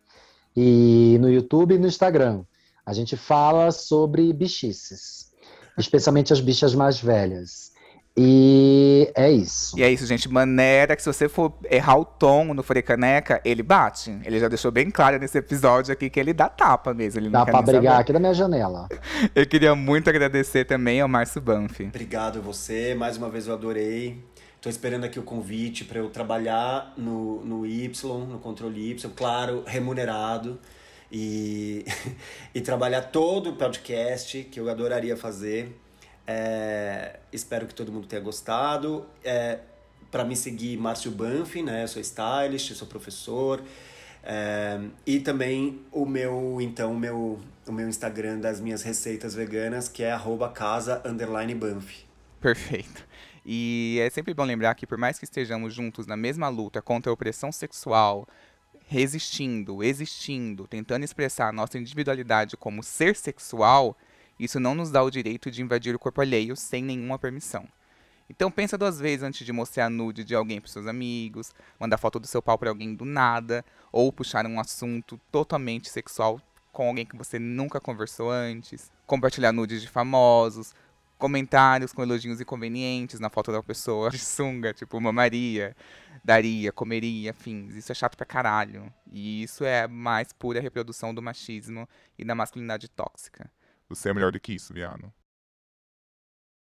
E no YouTube e no Instagram. A gente fala sobre bichices, especialmente as bichas mais velhas. E é isso. E é isso, gente. Maneira que se você for errar o tom no Caneca, ele bate. Ele já deixou bem claro nesse episódio aqui que ele dá tapa mesmo. Ele não Dá pra brigar saber. aqui da minha janela. Eu queria muito agradecer também ao Márcio Banff. Obrigado a você, mais uma vez eu adorei. Tô esperando aqui o convite para eu trabalhar no, no Y, no controle Y, claro, remunerado. E, e trabalhar todo o podcast, que eu adoraria fazer. É, espero que todo mundo tenha gostado. É, para me seguir, Márcio Banff, né? Eu sou stylist, sou professor. É, e também o meu, então, o meu, o meu Instagram das minhas receitas veganas, que é arroba casa underline Banff. Perfeito. E é sempre bom lembrar que, por mais que estejamos juntos na mesma luta contra a opressão sexual, resistindo, existindo, tentando expressar a nossa individualidade como ser sexual, isso não nos dá o direito de invadir o corpo alheio sem nenhuma permissão. Então pensa duas vezes antes de mostrar nude de alguém para seus amigos, mandar foto do seu pau para alguém do nada, ou puxar um assunto totalmente sexual com alguém que você nunca conversou antes, compartilhar nudes de famosos, comentários com elogios inconvenientes na foto da pessoa de sunga, tipo mamaria, daria, comeria, afins. Isso é chato pra caralho. E isso é mais pura reprodução do machismo e da masculinidade tóxica. Você é melhor do que isso, viado.